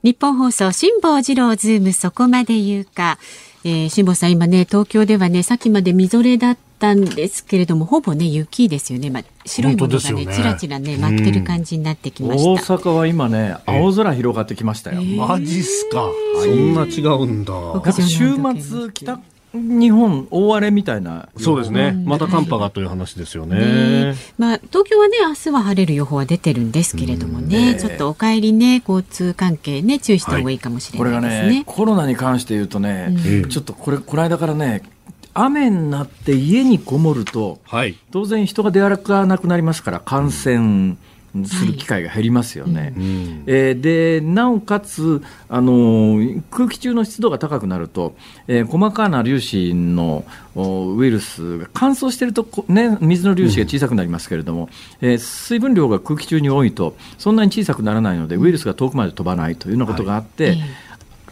B: ニッポン放送辛坊治郎ズームそこまで言うか、えー、辛坊さん今ね東京ではねさっきまでみぞれだったんですけれどもほぼね雪ですよね、まあ、白いものがねちらちらね舞ってる感じになってきま
A: 大
B: した、
A: 阪は今ね、青空広がってきましたよ。
C: マジっすか。そんな違うんだ。
A: 週末、北日本大荒れみたいな。
C: そうですね、また寒波がという話ですよね、
B: ねまあ、東京はね明日は晴れる予報は出てるんですけれどもね、ちょっとお帰りね交通関係ね注意した方がいいかもしれないですね、はい、
A: これがねコロナに関して言うとね、うん、ちょっとこれこの間からね雨になって家にこもると、はい、当然人が出歩かなくなりますから感染する機会が減りますよね。はいえー、でなおかつあの空気中の湿度が高くなると、えー、細かな粒子のウイルスが乾燥していると、ね、水の粒子が小さくなりますけれども、うん、えー、水分量が空気中に多いとそんなに小さくならないのでウイルスが遠くまで飛ばないというようなことがあって。はい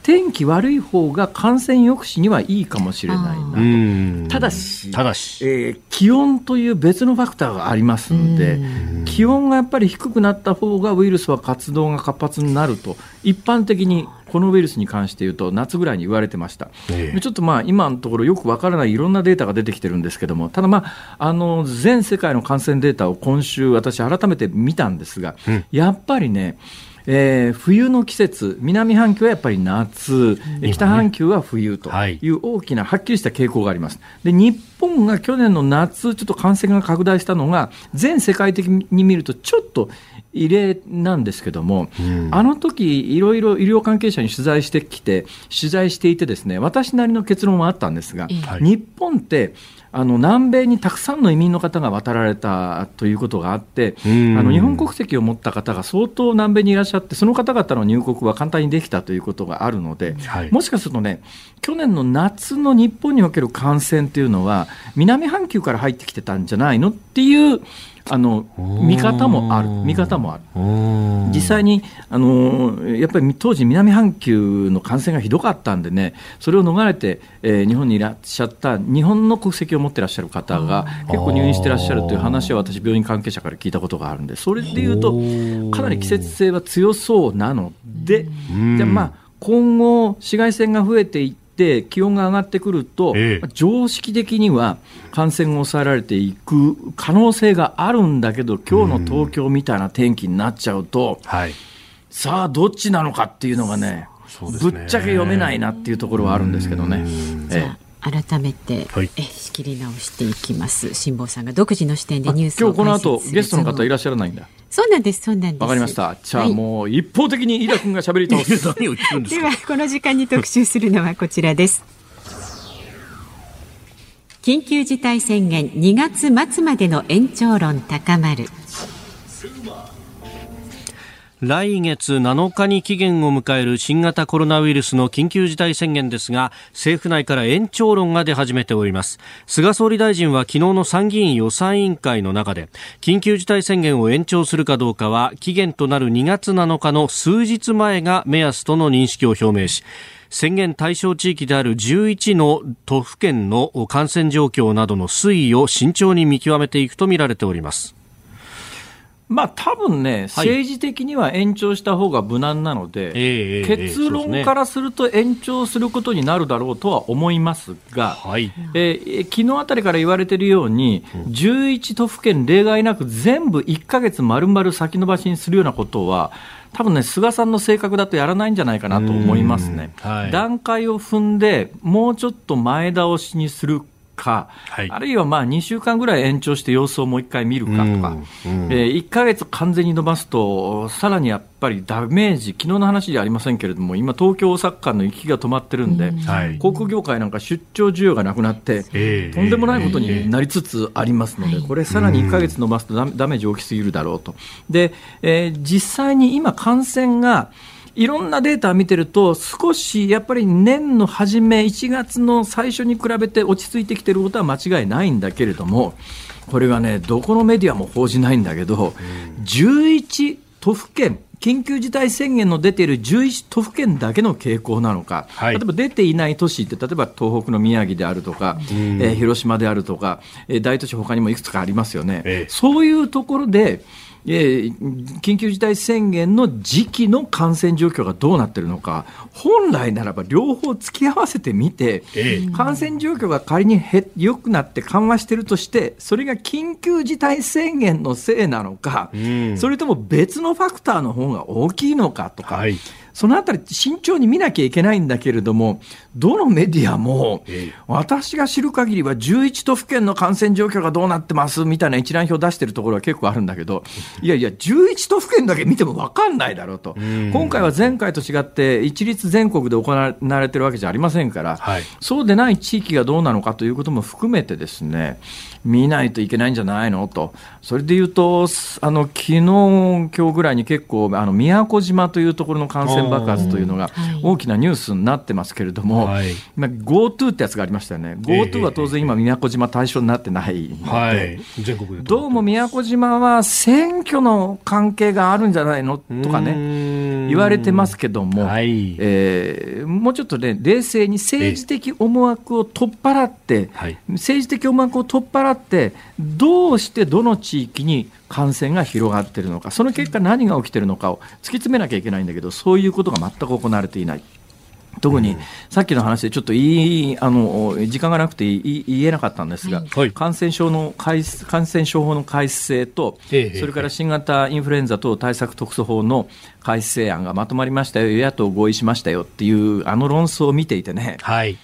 A: 天気悪い方が感染抑止にはいいかもしれないなと。ただし、
C: ただし。
A: えー、気温という別のファクターがありますので、気温がやっぱり低くなった方がウイルスは活動が活発になると、一般的にこのウイルスに関して言うと、夏ぐらいに言われてました、えー、ちょっとまあ今のところよくわからないいろんなデータが出てきてるんですけども、ただまあ、あの全世界の感染データを今週、私、改めて見たんですが、うん、やっぱりね、えー、冬の季節、南半球はやっぱり夏、北半球は冬とい。う大きなはっきりした傾向があります。で日本が去年の夏、ちょっと感染が拡大したのが、全世界的に見るとちょっと異例なんですけども、うん、あの時いろいろ医療関係者に取材してきて、取材していてですね、私なりの結論はあったんですが、はい、日本ってあの南米にたくさんの移民の方が渡られたということがあって、あの日本国籍を持った方が相当南米にいらっしゃって、その方々の入国は簡単にできたということがあるので、はい、もしかするとね、去年の夏の日本における感染というのは、南半球から入ってきてたんじゃないのっていうあの見方もある、見方もある、実際にあのやっぱり当時、南半球の感染がひどかったんでね、それを逃れて、えー、日本にいらっしゃった日本の国籍を持ってらっしゃる方が結構入院してらっしゃるという話は私、病院関係者から聞いたことがあるんで、それでいうと、かなり季節性は強そうなので、じゃまあ、今後、紫外線が増えていって、って気温が上がってくると、ええ、常識的には感染が抑えられていく可能性があるんだけど、今日の東京みたいな天気になっちゃうと、はい、さあ、どっちなのかっていうのがね、ね。ぶっちゃけ読めないなっていうところはあるんですけどね。ええ。
B: 改めて、はい、え仕切り直していきます。辛坊さんが独自の視点でニュース
A: を今日この後ゲストの方いらっしゃらないんだ
B: そうなんです、そうなんです。
A: わかりました。じゃあもう一方的に飯田君が喋り倒す。
C: 何を言ってるんです
B: か。ではこの時間に特集するのはこちらです。緊急事態宣言2月末までの延長論高まる。
C: 来月7日に期限を迎える新型コロナウイルスの緊急事態宣言ですが政府内から延長論が出始めております。菅総理大臣は昨日の参議院予算委員会の中で緊急事態宣言を延長するかどうかは期限となる2月7日の数日前が目安との認識を表明し宣言対象地域である11の都府県の感染状況などの推移を慎重に見極めていくとみられております。
A: まあ多分ね、政治的には延長した方が無難なので、結論からすると延長することになるだろうとは思いますが、はい、えー、昨日あたりから言われているように、11都府県例外なく全部1か月丸々先延ばしにするようなことは、多分ね、菅さんの性格だとやらないんじゃないかなと思いますね。はい、段階を踏んで、もうちょっと前倒しにするか、はい、あるいはまあ2週間ぐらい延長して様子をもう一回見るかとか、うんうん、えー、1か月完全に伸ばすと、さらにやっぱりダメージ、昨日の話じゃありませんけれども、今、東京、大阪間の行きが止まってるんで、うん、航空業界なんか出張需要がなくなって、えー、とんでもないことになりつつありますので、これ、さらに1か月伸ばすとダメージ大きすぎるだろうと。で、えー、実際に今、感染が、いろんなデータを見てると、少しやっぱり年の初め、1月の最初に比べて落ち着いてきてることは間違いないんだけれども、これがね、どこのメディアも報じないんだけど、11都府県、緊急事態宣言の出ている11都府県だけの傾向なのか、はい、例えば出ていない都市って、例えば東北の宮城であるとか、えー、広島であるとか、えー、大都市、他にもいくつかありますよね、え。そういうところで、え緊急事態宣言の時期の感染状況がどうなっているのか、本来ならば両方突き合わせてみて、感染状況が仮に良くなって緩和しているとして、それが緊急事態宣言のせいなのか、それとも別のファクターの方が大きいのかとか、はい。そのあたり慎重に見なきゃいけないんだけれども、どのメディアも、私が知る限りは11都府県の感染状況がどうなってますみたいな一覧表を出してるところは結構あるんだけど、いやいや、11都府県だけ見ても分かんないだろうと。今回は前回と違って、一律全国で行われてるわけじゃありませんから、はい、そうでない地域がどうなのかということも含めてですね、見ないといけないんじゃないのと。それで言うと、あの、昨日、今日ぐらいに結構、あの、宮古島というところの感染爆発というのが大きなニュースになってますけれども、はい、GoTo ってやつがありましたよね。GoTo は当然今宮古島対象になってない。ので、はい、全国でどうも宮古島は選挙の関係があるんじゃないのとかね、言われてますけども、はい、えー、もうちょっとね、冷静に政治的思惑を取っ払って、政治的思惑を取っ払って、どうしてどの地域に感染が広がっているのか、その結果、何が起きているのかを突き詰めなきゃいけないんだけど、そういうことが全く行われていない。特に、さっきの話でちょっといいあの時間がなくて言えなかったんですが、はい、感染症の感染症法の改正と、それから新型インフルエンザ等対策特措法の改正案がまとまりましたよ、与野党合意しましたよっていう、あの論争を見ていてね、はい、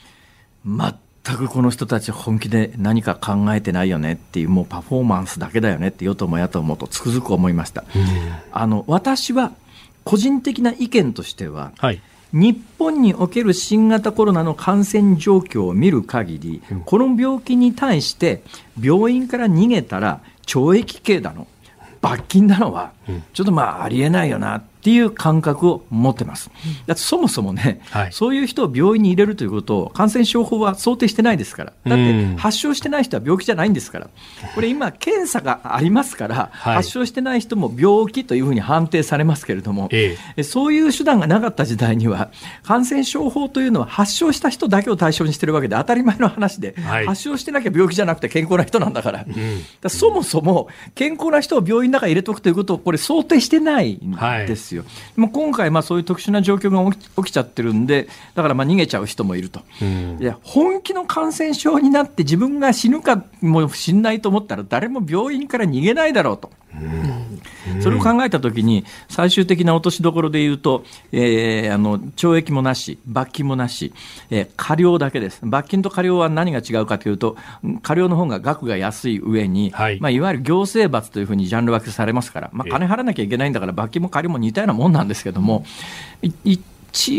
A: 全くこの人たち本気で何か考えてないよねっていうもうパフォーマンスだけだよねって与党も野党もとつくづく思いました。あの私は個人的な意見としては、はい、日本における新型コロナの感染状況を見る限り、うん、この病気に対して病院から逃げたら懲役刑だの。罰金なのはちょっとまあありえないよなっていう感覚を持ってます。だってそもそもね、はい、そういう人を病院に入れるということを感染症法は想定してないですから。だって発症してない人は病気じゃないんですから。これ今検査がありますから、はい、発症してない人も病気というふうに判定されますけれども、ええ、そういう手段がなかった時代には感染症法というのは発症した人だけを対象にしてるわけで当たり前の話で、はい、発症してなきゃ病気じゃなくて健康な人なんだから。うん、からそもそも健康な人を病院の中に入れておくということをこれ想定してないんですよ。はい、も今回、まあ、そういう特殊な状況が起きちゃってるんで、だからまあ逃げちゃう人もいると、うん、いや本気の感染症になって自分が死ぬかもしんないと思ったら、誰も病院から逃げないだろうと。それを考えたときに、最終的な落としどころで言うと、えー、あの懲役もなし、罰金もなし、えー、過料だけです。罰金と過料は何が違うかというと、過料の方が額が安い上に、はい、まあ、いわゆる行政罰というふうにジャンル分けされますから、まあ、金払わなきゃいけないんだから、罰金も過料も似たようなもんなんですけども、一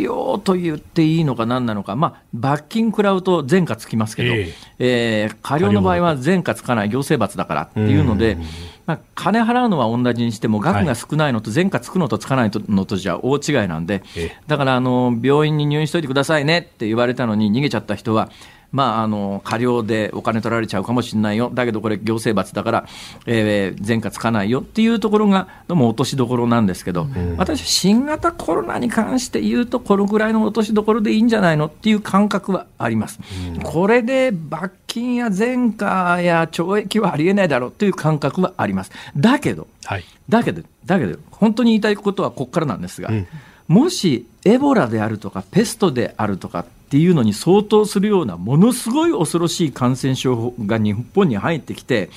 A: 応と言っていいのか何なのか、まあ、罰金食らうと前科つきますけど、えー、えー、過料の場合は前科つかない行政罰だからっていうので、まあ、金払うのは同じにしても、額が少ないのと前科つくのとつかないのとじゃ大違いなんで、だからあの病院に入院しといてくださいねって言われたのに逃げちゃった人は、まあ、あの過料でお金取られちゃうかもしれないよ、だけどこれ、行政罰だから、えー、前科つかないよ。っていうところが、どうも落としどころなんですけど、うん、私、新型コロナに関して言うと、このぐらいの落としどころでいいんじゃないの？っていう感覚はあります。うん、これで罰金や前科や懲役はありえないだろうという感覚はあります。だけど、はい、だけど、だけど、本当に言いたいことはここからなんですが、うん、もしエボラであるとか、ペストであるとか、っていうのに相当するようなものすごい恐ろしい感染症が日本に入ってきて、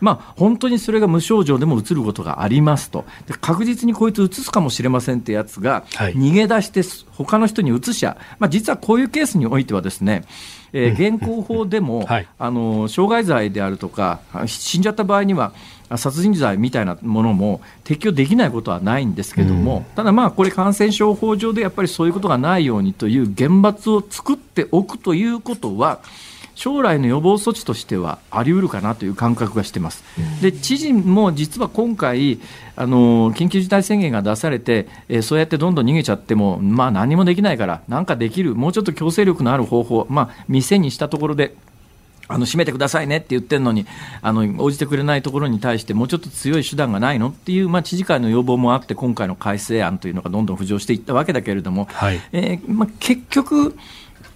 A: まあ、本当にそれが無症状でもうつることがありますと、で確実にこいつうつすかもしれませんってやつが、逃げ出して、他の人にうつしゃ、まあ、実はこういうケースにおいてはですね、えー、現行法でも、<laughs> はい、あの傷害罪であるとか、死んじゃった場合には、殺人罪みたいなものも適用できないことはないんですけども、うん、ただまあこれ感染症法上でやっぱりそういうことがないようにという厳罰を作っておくということは将来の予防措置としてはあり得るかなという感覚がしてます。で知事も実は今回あの緊急事態宣言が出されて、えー、そうやってどんどん逃げちゃっても、まあ、何もできないから、なんかできる、もうちょっと強制力のある方法、まあ、店にしたところであの閉めてくださいねって言ってるのにあの応じてくれないところに対してもうちょっと強い手段がないのっていう、まあ、知事会の要望もあって今回の改正案というのがどんどん浮上していったわけだけれども、はい、えー、まあ、結局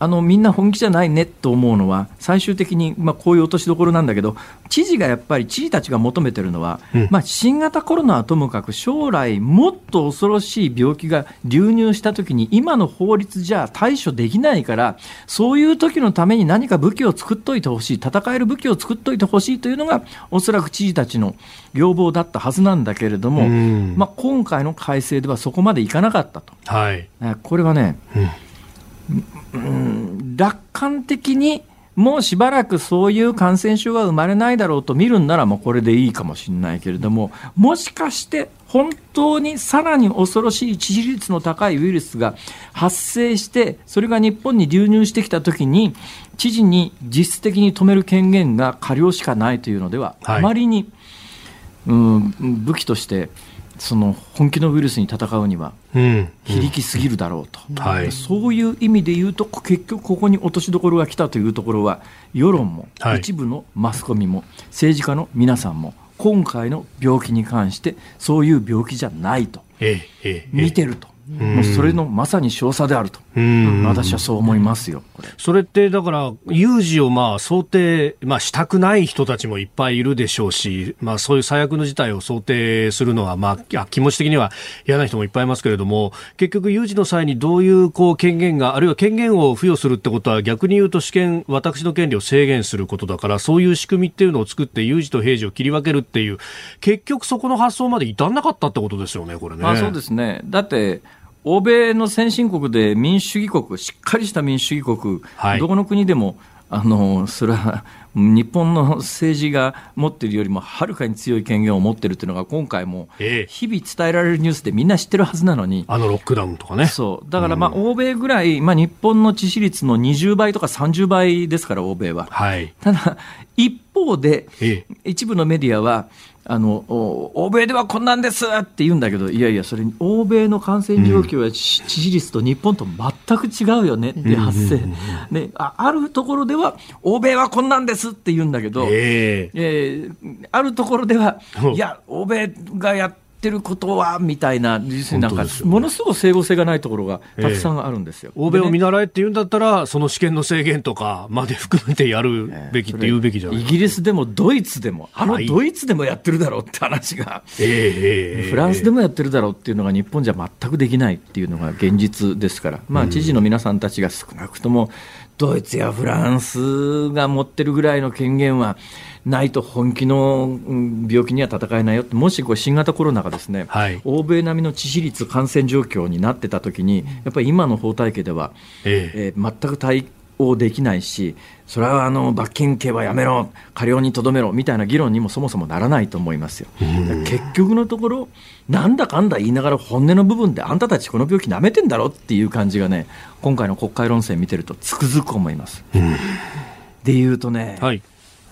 A: あのみんな本気じゃないねと思うのは最終的に、まあ、こういう落としどころなんだけど知事がやっぱり知事たちが求めてるのは、
C: うん
A: まあ、新型コロナはともかく将来もっと恐ろしい病気が流入した時に今の法律じゃ対処できないからそういう時のために何か武器を作っといてほしい戦える武器を作っといてほしいというのがおそらく知事たちの要望だったはずなんだけれども、
C: うん
A: まあ、今回の改正ではそこまでいかなかったと。
C: はい。
A: えこれはね、うん楽観的にもうしばらくそういう感染症は生まれないだろうと見るんならもうこれでいいかもしれないけれどももしかして本当にさらに恐ろしい致死率の高いウイルスが発生してそれが日本に流入してきたときに知事に実質的に止める権限が過料しかないというのでは、あまりに、うん、武器としてその本気のウイルスに戦うには
C: うん。
A: 非力すぎるだろうと、
C: はい。
A: そういう意味で言うと結局ここに落としどころが来たというところは世論も、
C: はい。
A: 一部のマスコミも政治家の皆さんも今回の病気に関してそういう病気じゃないと
C: ええ、ええ。
A: 見てると、もうそれのまさに少佐であると、
C: うん
A: 私はそう思いますよこれ。
C: それってだから、有事をまあ想定、まあ、したくない人たちもいっぱいいるでしょうし、まあ、そういう最悪の事態を想定するのは、まあ気持ち的には嫌な人もいっぱいいますけれども、結局、有事の際にどういうこう権限が、あるいは権限を付与するってことは、逆に言うと、主権、私の権利を制限することだから、そういう仕組みっていうのを作って、有事と平時を切り分けるっていう、結局、そこの発想まで至んなかったってことですよね、これね。
A: あそうですね。だって、欧米の先進国で民主主義国、しっかりした民主主義国、
C: はい
A: どこの国でも、あの、それは、日本の政治が持っているよりもはるかに強い権限を持っているというのが今回も
C: ええ
A: 日々伝えられるニュースでみんな知ってるはずなのに、
C: あのロックダウンとかね。
A: そう。だからまあ、欧米ぐらい、まあ、日本の致死率の20倍とか30倍ですから、欧米は。
C: はい。
A: ただ、一方で、
C: ええ。
A: 一部のメディアは、あのお欧米ではこんなんですって言うんだけど、いやいや、それ、欧米の感染状況や致死率と日本と全く違うよねって発生、ねあ、あるところでは、欧米はこんなんですって言うんだけど、
C: ええ。
A: えーあるところでは
C: うん、
A: いや、欧米がやってることはみたいな、実になんかものすごく整合性がないところがたくさんあるんですよ。
C: 欧米を見習えって言うんだったら、その試験の制限とかまで含めてやるべきって言うべきじゃない。
A: イギリスでもドイツでも、あの
C: はい。
A: ドイツでもやってるだろうって話が。
C: ええええ
A: フランスでもやってるだろうっていうのが日本じゃ全くできないっていうのが現実ですから、まあ、知事の皆さんたちが少なくともドイツやフランスが持ってるぐらいの権限はないと本気のうん病気には戦えないよって、もしこう新型コロナがですね、
C: はい
A: 欧米並みの致死率、感染状況になってたときに、やっぱり今の法体系では、
C: ええ
A: えー全く対応できないし、それはあの罰金刑はやめろ、過料にとどめろみたいな議論にもそもそもならないと思いますよ。結局のところ、なんだかんだ言いながら本音の部分で、あんたたちこの病気なめてんだろっていう感じがね、今回の国会論戦見てるとつくづく思います。で言うとね、
C: はい。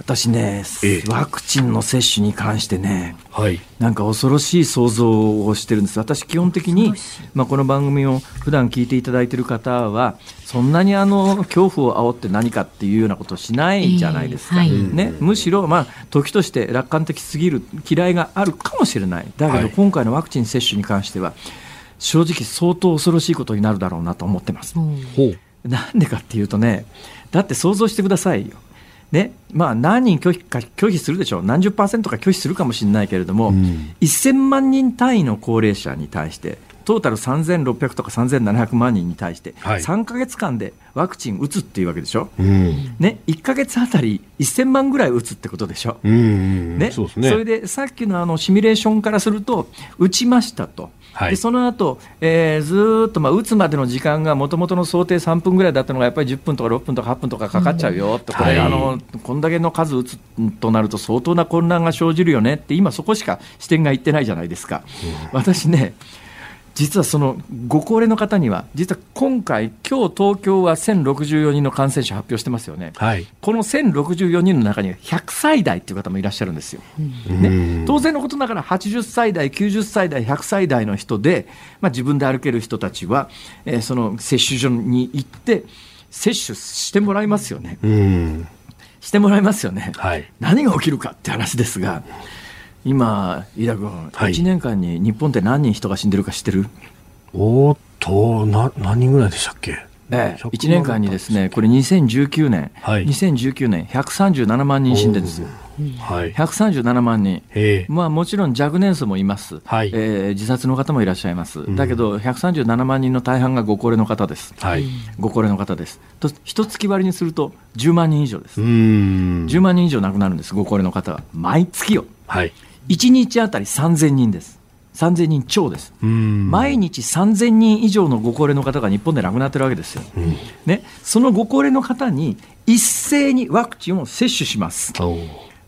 A: 私ね
C: ええ、
A: ワクチンの接種に関してね、
C: はい。
A: なんか恐ろしい想像をしてるんです。私、基本的に、まあ、この番組を普段聞いていただいている方は、そんなにあの恐怖を煽って何かっていうようなことをしないじゃないですか。
B: ええはい
A: ね、むしろ、まあ、時として楽観的すぎる嫌いがあるかもしれない。だけど、
C: はい
A: 今回のワクチン接種に関しては、正直相当恐ろしいことになるだろうなと思ってます。
C: ほう。
A: なんでかっていうとね、だって想像してくださいよ。ね、まあ何人拒否か拒否するでしょう、何十パーセントか拒否するかもしれないけれども、
C: ん
A: 1000万人単位の高齢者に対して、トータル3600とか3700万人に対して、
C: はい
A: 3か月間でワクチン打つっていうわけでしょ、
C: うん。
A: ね、1か月あたり1000万ぐらい打つってことでしょ。
C: うんうん。
A: ね、
C: そ。
A: れでさっきのあのシミュレーションからすると、打ちましたと、
C: はい。
A: でその後、えーずーっとまあ打つまでの時間がもともとの想定3分ぐらいだったのが、やっぱり10分とか6分とか8分とかかかっちゃうよって、これ、
C: はい。
A: あの、こんだけの数打つとなると、相当な混乱が生じるよねって、今、そこしか視点がいってないじゃないですか。私ね実はそのご高齢の方には、実は今回、今日東京は1064人の感染者発表してますよね。
C: はい。
A: この1064人の中には100歳代っていう方もいらっしゃるんですよ。ね、当然のことながら80歳代、90歳代、100歳代の人で、まあ、自分で歩ける人たちは、えーその接種所に行って、接種してもらいますよね。
C: うん。
A: してもらいますよね。
C: はい。
A: 何が起きるかって話ですが、今、飯田君、
C: はい。
A: 1年間に日本って何人人が死んでるか知ってる？
C: おーっと、な、何人ぐらいでしたっけ？
A: ええ、1年間にですね、これ2019年、はい、2019年、137万人死んでるんですよ。はい、137万人、まあ、もちろん若年層もいます、はい、えー、自殺の方もいらっしゃいます、だけど137万人の大半がご高齢の方です、はい、ご高齢の方です、と一月割りにすると10万人以上です、10万人以上亡くなるんです、ご高齢の方は、毎月よ、はい、1日あたり3000人です。3000人超です、毎日3000人以上のご高齢の方が日本で亡くなってるわけですよ、うん、ね、そのご高齢の方に一斉にワクチンを接種します。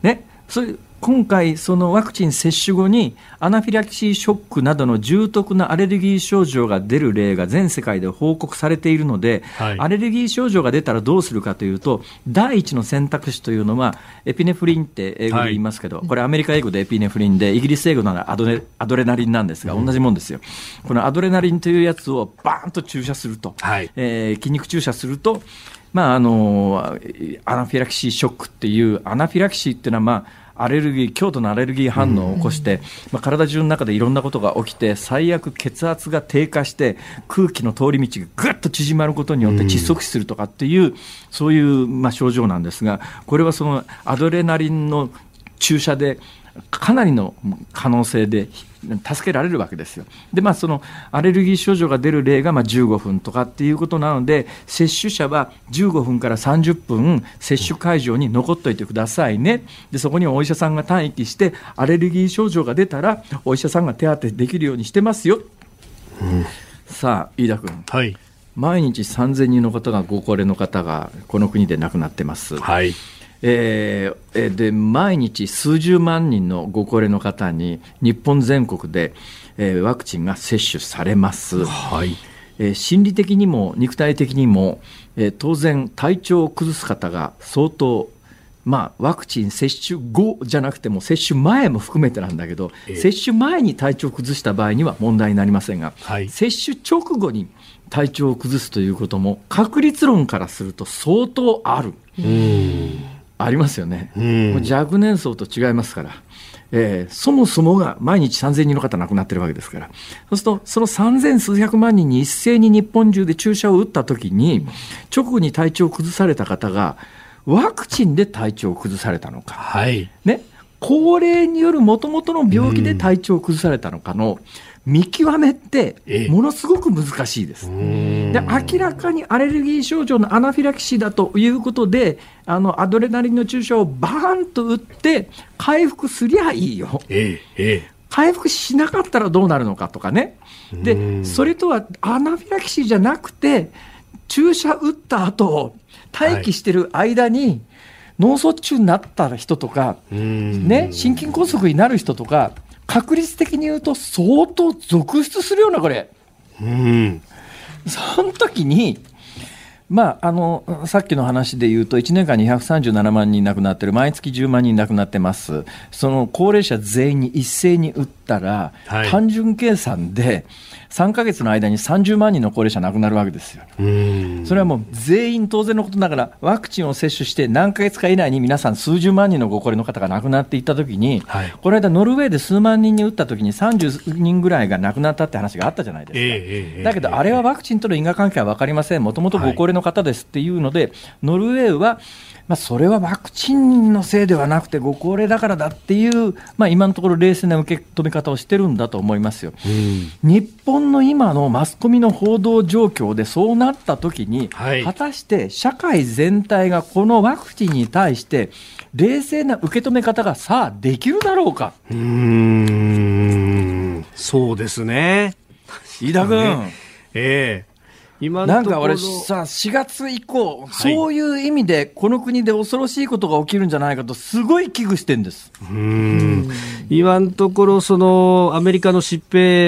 A: ね、それ今回、そのワクチン接種後にアナフィラキシーショックなどの重篤なアレルギー症状が出る例が全世界で報告されているので、はい、アレルギー症状が出たらどうするかというと、第一の選択肢というのは、エピネフリンって英語で言いますけど、はい、これ、アメリカ英語でエピネフリンで、イギリス英語ならアドレアドレナリンなんですが、同じもんですよ、このアドレナリンというやつをバーンと注射すると、はい、えー、筋肉注射すると、まあ、あのアナフィラキシーショックっていう、アナフィラキシーっていうのは、まあ、アレルギー、強度のアレルギー反応を起こして、まあ、体中の中でいろんなことが起きて、最悪血圧が低下して、空気の通り道がぐっと縮まることによって窒息死するとかっていう、そういうまあ症状なんですが、これはそのアドレナリンの注射で、かなりの可能性で助けられるわけですよ。で、まあ、そのアレルギー症状が出る例がまあ15分とかっていうことなので、接種者は15分から30分、接種会場に残っておいてくださいね。で、そこにお医者さんが待機して、アレルギー症状が出たら、お医者さんが手当てできるようにしてますよ。うん、さあ、飯田君。はい。毎日3000人の方がご高齢の方がこの国で亡くなってます。はい。えー、で毎日数十万人のご高齢の方に日本全国で、えー、ワクチンが接種されます。はいえー、心理的にも肉体的にも、えー、当然体調を崩す方が相当まあ、ワクチン接種後じゃなくても接種前も含めてなんだけど、えー、接種前に体調を崩した場合には問題になりませんが、はい、接種直後に体調を崩すということも確率論からすると相当ある。うんありますよね、うん、若年層と違いますから、えー、そもそもが毎日3000人の方亡くなってるわけですから、そうすると、その3000数百万人に一斉に日本中で注射を打ったときに、直後に体調を崩された方が、ワクチンで体調を崩されたのか、はい、ね、高齢によるもともとの病気で体調を崩されたのかの、うん見極めってものすごく難しいです。で明らかにアレルギー症状のアナフィラキシーだということであのアドレナリンの注射をバーンと打って回復すりゃいいよ。ええ、回復しなかったらどうなるのかとかね。でそれとはアナフィラキシーじゃなくて注射打った後待機してる間に、はい脳卒中になった人とか、ね、心筋梗塞になる人とか、確率的に言うと相当続出するような、これ。うん。その時に、まあ、あのさっきの話で言うと、1年間に137万人亡くなってる、毎月10万人亡くなってます、その高齢者全員に一斉に打ったら、はい、単純計算で、3か月の間に30万人の高齢者亡くなるわけですよ。それはもう全員当然のことながら、ワクチンを接種して何ヶ月か以内に皆さん数十万人のご高齢の方が亡くなっていったときに、はい、この間、ノルウェーで数万人に打ったときに30人ぐらいが亡くなったって話があったじゃないですか。えー、だけど、あれはワクチンとの因果関係は分かりません、もともとご高齢の方ですっていうので、はい、ノルウェーはまあ、それはワクチンのせいではなくて、ご高齢だからだっていう、まあ、今のところ冷静な受け止め方をしてるんだと思いますよ。日本の今のマスコミの報道状況でそうなったときに、はい、果たして社会全体がこのワクチンに対して、冷静な受け止め方がさあできるだろうか。
C: うんそうですね。
A: 飯田君。
C: ええ
A: 今なんか俺さ、4月以降、はい、そういう意味で、この国で恐ろしいことが起きるんじゃないかと、すごい危惧してんです。うん。
C: 今のところ、そのアメリカの疾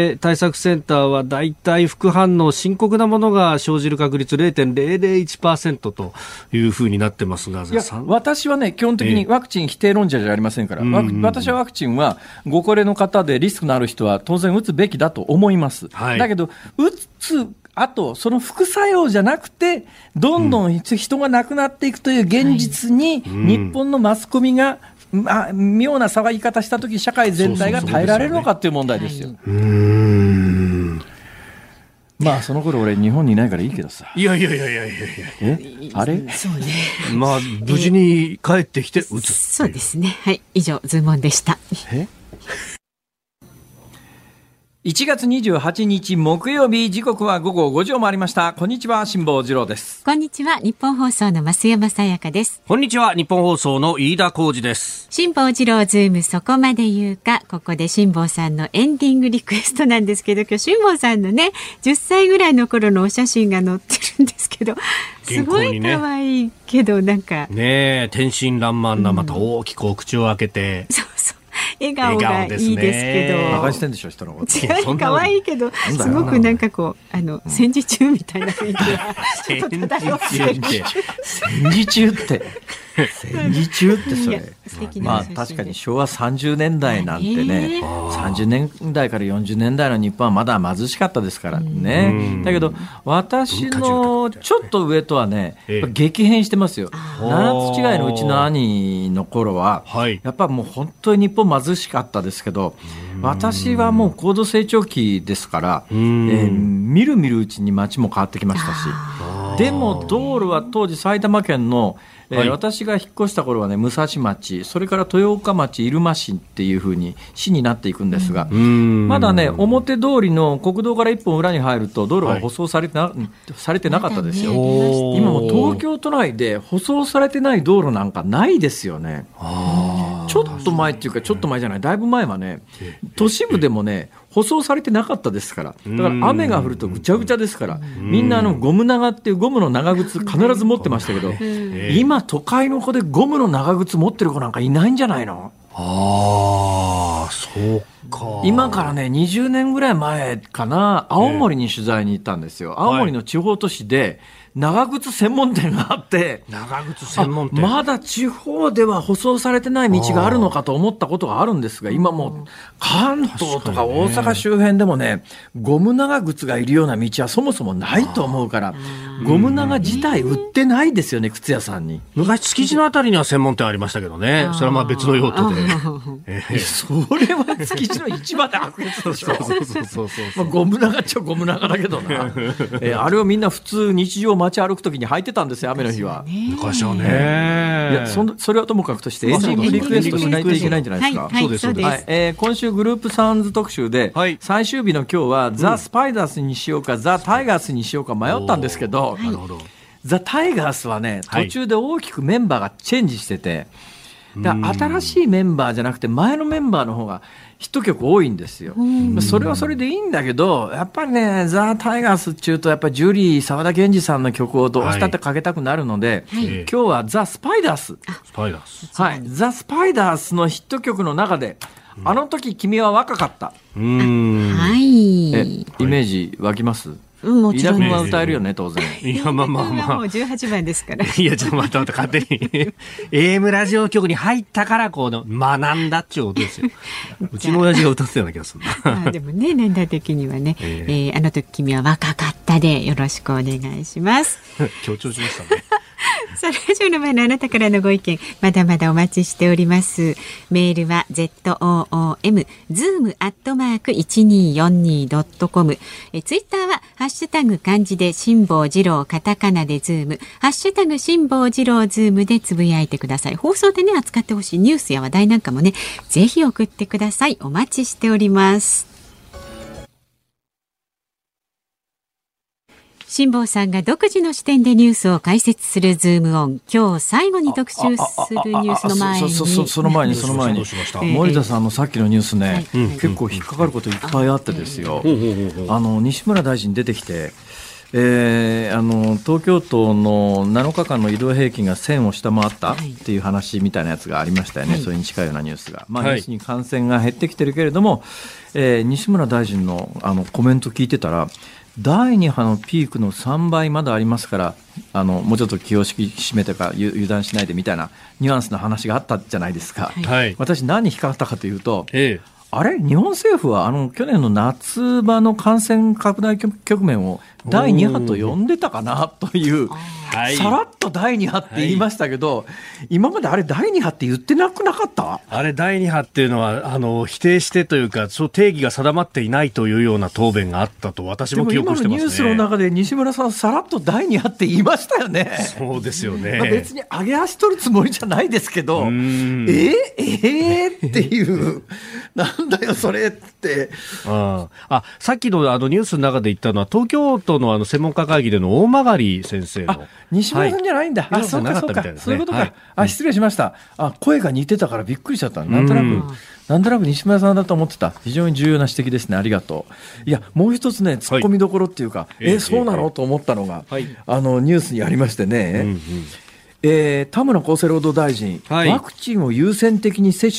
C: 病対策センターは、大体副反応、深刻なものが生じる確率0.001%というふうになってますが、いや
A: 私はね、基本的にワクチン否定論者じゃありませんから、私はワクチンは、ご高齢の方でリスクのある人は当然打つべきだと思います。はい、だけど、打つあと、その副作用じゃなくて、どんどん人が亡くなっていくという現実に、日本のマスコミが、まあ、妙な騒ぎ方したとき、社会全体が耐えられるのかっていう問題ですよ。まあその頃俺日本にいないからいいけどさ
C: いやいやいやいやいやいや。
A: え？あれ？
B: そうね。
C: まあ、無事に帰ってきて打つ。
B: そうですね。はい。以上、ズームオンでした。
A: え？1月28日木曜日時刻は午後5時を回りましたこんにちは辛坊治郎です
B: こんにちは。ニッポン放送の増山さやかです。
C: こんにちは、ニッポン放送の飯田浩司です。
B: 辛坊治郎ズームそこまで言うか。ここで辛坊さんのエンディングリクエストなんですけど、今日辛坊さんのね、10歳ぐらいの頃のお写真が載ってるんですけど、すごい可愛いけど、なんか、
C: ねえ、天真爛漫な、また大きくお口を開けて。
B: そうそう。笑顔がいいですけど。
A: 馬鹿にしてんでしょ人のこと。
B: 違う可愛いけどすごくなんかこうあの戦時中みたいな雰囲気が <laughs> ちょっと漂ってる
C: 戦時中って。
A: 戦時中って。それ。まあ確かに昭和30年代なんて
B: ね
A: ね30年代から40年代の日本はまだ貧しかったですからね。だけど私のちょっと上とはね激変してますよ。七つ違いのうちの兄の頃は
C: はい。
A: やっぱもう本当に日本貧しかったですけど私はもう高度成長期ですから、え
C: ん。
A: ーみるみるうちに街も変わってきましたしでも道路は当時埼玉県の、えー
C: はい。
A: 私が引っ越した頃はね武蔵町それから豊岡町入間市っていうふうに市になっていくんですが、
C: うん。
A: まだね表通りの国道から一本裏に入ると道路が舗装されてな,、されてなかったですよ。今もう東京都内で舗装されてない道路なんかないですよね。ちょっと前っていうか、ちょっと前じゃない、だいぶ前はね、都市部でもね、舗装されてなかったですから、だから雨が降るとぐちゃぐちゃですから、みんなあのゴム長っていうゴムの長靴必ず持ってましたけど、今、都会の子でゴムの長靴持ってる子なんかいないんじゃないの？
C: ああ、そうか。
A: 今からね、20年ぐらい前かな、青森に取材に行ったんですよ。青森の地方都市で、長靴専門店があって、
C: 長靴専門店。
A: あまだ地方では舗装されてない道があるのかと思ったことがあるんですが、今もう関東とか大阪周辺でもね、ゴム長靴がいるような道はそもそもないと思うから、ゴム長自体売ってないですよね、靴屋さんに。
C: 昔、築地のあたりには専門店ありましたけどね。それはまあ別の用途で。ええ
A: それは築地の市場で悪越でしょ。
C: そうそうそうそう。
A: まあ、ゴム長っちゃゴム長だけどな、<laughs> えーあれをみんな普通日常街歩くときに履いてたんですよ雨の日は。
C: 昔はね。
A: いやそんそれはともかくとしてエンディングリクエストしないといけないんじゃないですか。
B: はい、はい、
C: そうです
B: そうです。
A: はい、えー今週グループサウンズ特集で、
C: はい
A: 最終日の今日は、ザ・スパイダースにしようか、ザ・タイガースにしようか迷ったんですけど、
C: なるほど。
A: ザ・タイガースはね、
C: はい
A: 途中で大きくメンバーがチェンジしてて、だから新しいメンバーじゃなくて、前のメンバーの方がヒット曲多いんですよ。それはそれでいいんだけど、やっぱりね、ザ・タイガースっていうと、やっぱりジュリー、沢田研二さんの曲をどうしたってかけたくなるので、
C: い
A: 今日はザ・スパイダース。
C: スパイダース。
A: はい、ザ・スパイダースのヒット曲の中で、あの時君は若かった。
C: うーん。
B: はい。
A: え、イメージ湧きます？
B: うんもちろん
A: は歌えるよね、当然。
C: いや、まあまあま <laughs>
B: もう
C: あ。
B: 18番ですから。
C: いや、ちょっと待って待って、勝手に。AM ラジオ局に入ったから、この、学んだっちゅうことですよ。<laughs> うちの親父が歌ってたような気がするな。
B: ま <laughs> あでもね、年代的にはね、え
C: え
B: ーあの時君は若かったでよろしくお願いします。
C: 強調しましたね。
B: さあ、ラジオの前のあなたからのご意見、まだまだお待ちしております。メールは zoom、zoom アットマーク 1242.com。え、ツイッターは、ハッシュタグ漢字で辛坊治郎、カタカナでズーム、ハッシュタグ辛坊治郎ズームでつぶやいてください。放送でね、扱ってほしいニュースや話題なんかもね、ぜひ送ってください。お待ちしております。辛坊さんが独自の視点でニュースを解説するズームオン。今日最後に特集するニュースの前に。
A: そそそその前に、その前に。
C: どうしました。
B: ええ。
A: 森田さんのさっきのニュースね、
B: はい。
A: 結構引っかかることいっぱいあってですよ。あの西村大臣出てきて、えーあの東京都の7日間の移動平均が1000を下回った
B: はい。
A: っていう話みたいなやつがありましたよね、
B: はい。
A: それに近いようなニュースが、まあ、
C: はい。
A: 要するに感染が減ってきてるけれども、えー西村大臣のあのコメント聞いてたら、第2波のピークの3倍まだありますから、あのもうちょっと気を引き締めてかゆ油断しないでみたいなニュアンスの話があったじゃないですか。
B: はい
C: はい。
A: 私何に引っかかったかというと、
C: ええ。
A: あれ？日本政府はあの去年の夏場の感染拡大局面を第2波と呼んでたかなという
C: はい
A: さらっと第2波って言いましたけど、今まであれ第2波って言ってなくなかった？
C: あれ、第2波っていうのは、あの、否定してというか、そう定義が定まっていないというような答弁があったと、私も記憶してますね。
A: のニュースの中で西村さん、さらっと第2波って言いましたよね。
C: そうですよ
A: まあ
C: ね。
A: 別に上げ足取るつもりじゃないですけど、え
C: ん
A: ー、えー、っていう、<laughs> なんだよ、それって。
C: ああさっきのあのニュースの中で言ったのは、東京都のあの専門家会議での大曲先生の。
A: あ、西村さんじゃないんだ。
C: はい
A: あ、そうか、そうかそういうことか。
C: はい
A: あ、失礼しました。あ、声が似てたからびっくりしちゃった。なんとなく、
C: うん
A: なんとなく西村さんだと思ってた。非常に重要な指摘ですね。ありがとう。いや、もう一つね、突っ込みどころっていうか、
C: ええ
A: え、そうな
C: ええ
A: のと思ったのが、
C: はい
A: あの、ニュースにありましてね、
C: うんうん
A: えー田村厚生労働大臣、
C: はい
A: ワクチンを優先的に接種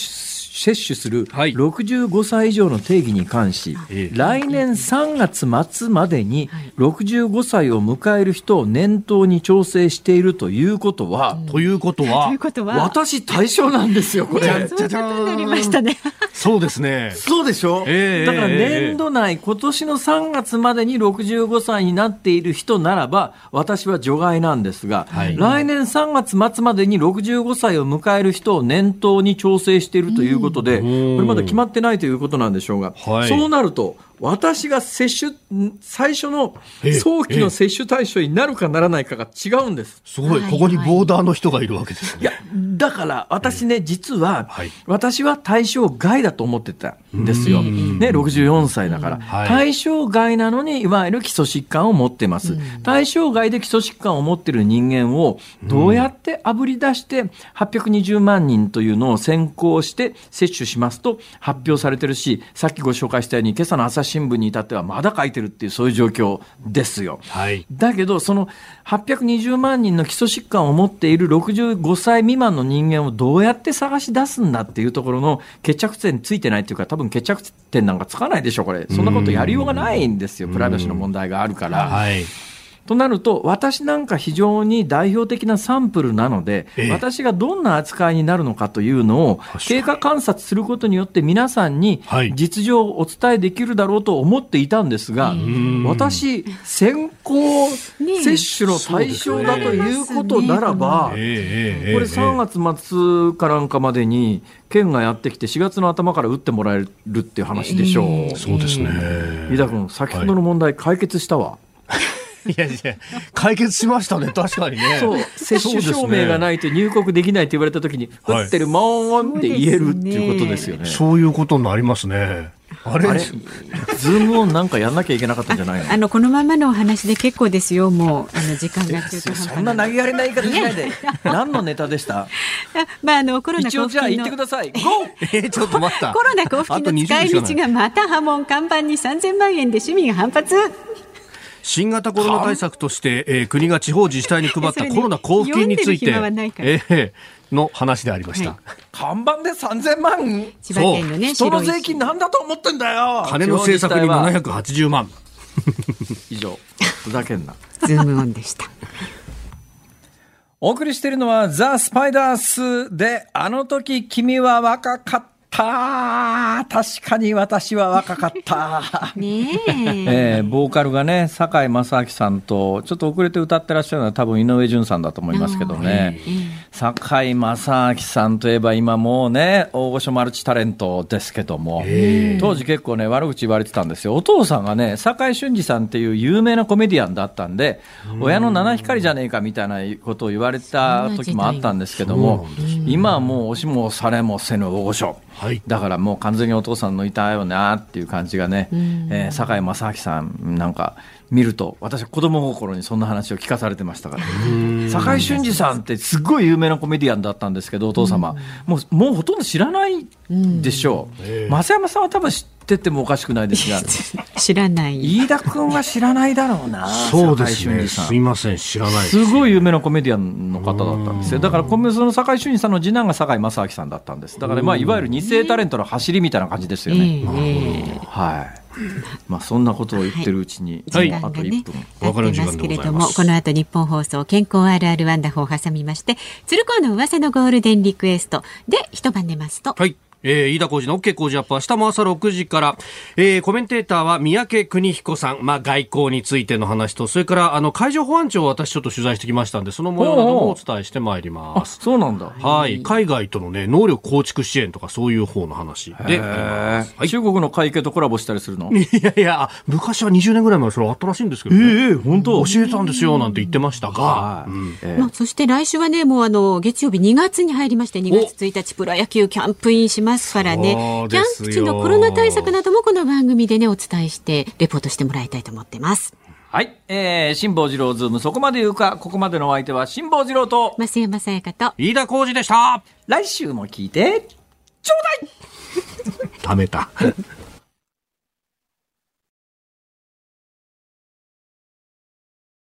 A: 接種する
C: はい。
A: 65歳以上の定義に関し、
C: ええ。
A: 来年3月末までに65歳を迎える人を念頭に調整しているということは、
C: ということは
B: という、ことは、
A: 私対象なんですよ、これ。
B: そうなりましたね。<laughs>
C: そうですね。
A: そうでしょ、
C: ええ
A: だから
C: ええ
A: 年度内、今年の3月までに65歳になっている人ならば、私は除外なんですが、
C: はい。
A: 来年3月末までに65歳を迎える人を念頭に調整しているということで、
C: ん。
A: これまだ決まってないということなんでしょうが、
C: はい。
A: そうなると、私が接種、ん最初の
C: ええ
A: 早期の接種対象になるかならないかが違うんです。
C: すごい、
B: はい
C: ここにボーダーの人がいるわけですね。
A: いや、だから私ね、実は、
C: はい
A: 私は対象外だと思ってたんですよ。ね、64歳だから。
C: はい
A: 対象外なのに、いわゆる基礎疾患を持ってます。対象外で基礎疾患を持ってる人間を、どうやってあぶり出して、820万人というのを先行して接種しますと発表されてるし、さっきご紹介したように、今朝の朝日新聞に至ってはまだ書いてるっていう、そういう状況ですよ。
C: はい。
A: だけど、その820万人の基礎疾患を持っている65歳未満の人間をどうやって探し出すんだっていうところの決着点ついてないっていうか、多分決着点なんかつかないでしょ、これ。そんなことやりようがないんですよ、プライバシーの問題があるから。
C: はい。
A: となると、私なんか非常に代表的なサンプルなので、
C: ええ。
A: 私がどんな扱いになるのかというのを経過観察することによって皆さんに
C: はい。
A: 実情をお伝えできるだろうと思っていたんですが、私、先行接種の対象だということならば、
C: ええええええ
A: これ3月末かなんかまでに県がやってきて4月の頭から打ってもらえるっていう話でしょう。
C: そうですね。
A: 飯田君、先ほどの問題解決したわ。
C: い <laughs> <laughs> やいや、解決しましたね、確かにね。
A: そう、接種証明がないと入国できないって言われたときに、
C: はい
A: 打ってるもんって言えるっていうことですよね。
C: そういうことになりますね。あれ？
A: あれ、ズームオンなんかやんなきゃいけなかったんじゃないの？
B: あのこのままのお話で結構ですよ。もうあの時間が中途半端
A: そんな投げやりな言い方しないで。何のネタでした？
B: あまああのコロナ
A: 一応じゃあ言ってください。<laughs> ゴー
C: えちょっと待った。
B: コロナ交付金の使い道がまた波紋看板に3000万円で市民が反発。
C: 新型コロナ対策として、えー国が地方自治体に配ったコロナ交付金について、えーの話でありました。
B: はい
A: 看板で3000万
B: 千葉県のね
A: 人の税金なんだと思ってんだよ
C: 金の政策に
A: 地方自治体は
C: 780万。<laughs>
A: 以上。ふざけんな。
B: ズームオンでした。
A: お送りしているのはザ・スパイダースであの時君は若かった。確かに私は若かった。<laughs>
B: ねえ。<laughs>
A: えーボーカルがね、堺正明さんと、ちょっと遅れて歌ってらっしゃるのは多分井上順さんだと思いますけどね。堺正明さんといえば今もうね、大御所マルチタレントですけども、当時結構ね、悪口言われてたんですよ。お父さんがね、堺俊二さんっていう有名なコメディアンだったんで、親の七光じゃねえかみたいなことを言われた時もあったんですけども、今はもう押しも押されもせぬ大御所。
C: はい。
A: だからもう完全にお父さんのいたよなっていう感じがね、えー堺正明さんなんか見ると、私は子供心にそんな話を聞かされてましたから、堺俊二さんってすっごい有名なコメディアンだったんですけど、お父様、もうもうほとんど知らないでしょう、増山さんは多分知っててもおかしくないですが、<laughs>
B: 知らない。
A: 飯田君は知らないだろうな、
C: そうですね。すいません、知らないです。
A: すごい有名なコメディアンの方だったんですよ。だから、このその堺俊二さんの次男が堺正明さんだったんです。だから、まあ、いわゆる二世タレントの走りみたいな感じですよ
B: え
A: ね。
B: えええ
A: はい。まあ、そんなことを言ってるうちに、
B: 時
A: あと1
B: 間がね
A: 分。、
B: 経ってますけれども、この後日本放送健康あるあるワンダホーを挟みまして、鶴光の噂のゴールデンリクエストで一晩寝ますと、
C: はい。えー、飯田浩二の OK 工事アップ明日も朝6時から、えー、コメンテーターは三宅邦彦さん、まあ、外交についての話と、それから、あの、海上保安庁を私ちょっと取材してきましたんで、その模様などもお伝えしてまいります。
A: そうなんだ。
C: はい。海外とのね、能力構築支援とかそういう方の話で
A: はい、中国の会計とコラボしたりするの？<laughs>
C: いやいや、昔は20年ぐらい前それあったらしいんですけど、ね、
A: ええー、本当？
C: 教えたんですよ、なんて言ってましたが。はい。
B: うん。えー、まあ、そして来週はね、もうあの、月曜日2月に入りまして、2月1日プロ野球キャンプインしますからね。キャンプ地のコロナ対策などもこの番組でね、お伝えして、レポートしてもらいたいと思ってます。
A: はい。えー、辛坊治郎ズーム、そこまで言うか、ここまでのお相手は辛坊治郎と、
B: 増山さやかと、
C: 飯田浩二でした。
A: 来週も聞いて、ちょうだい
C: 貯めた。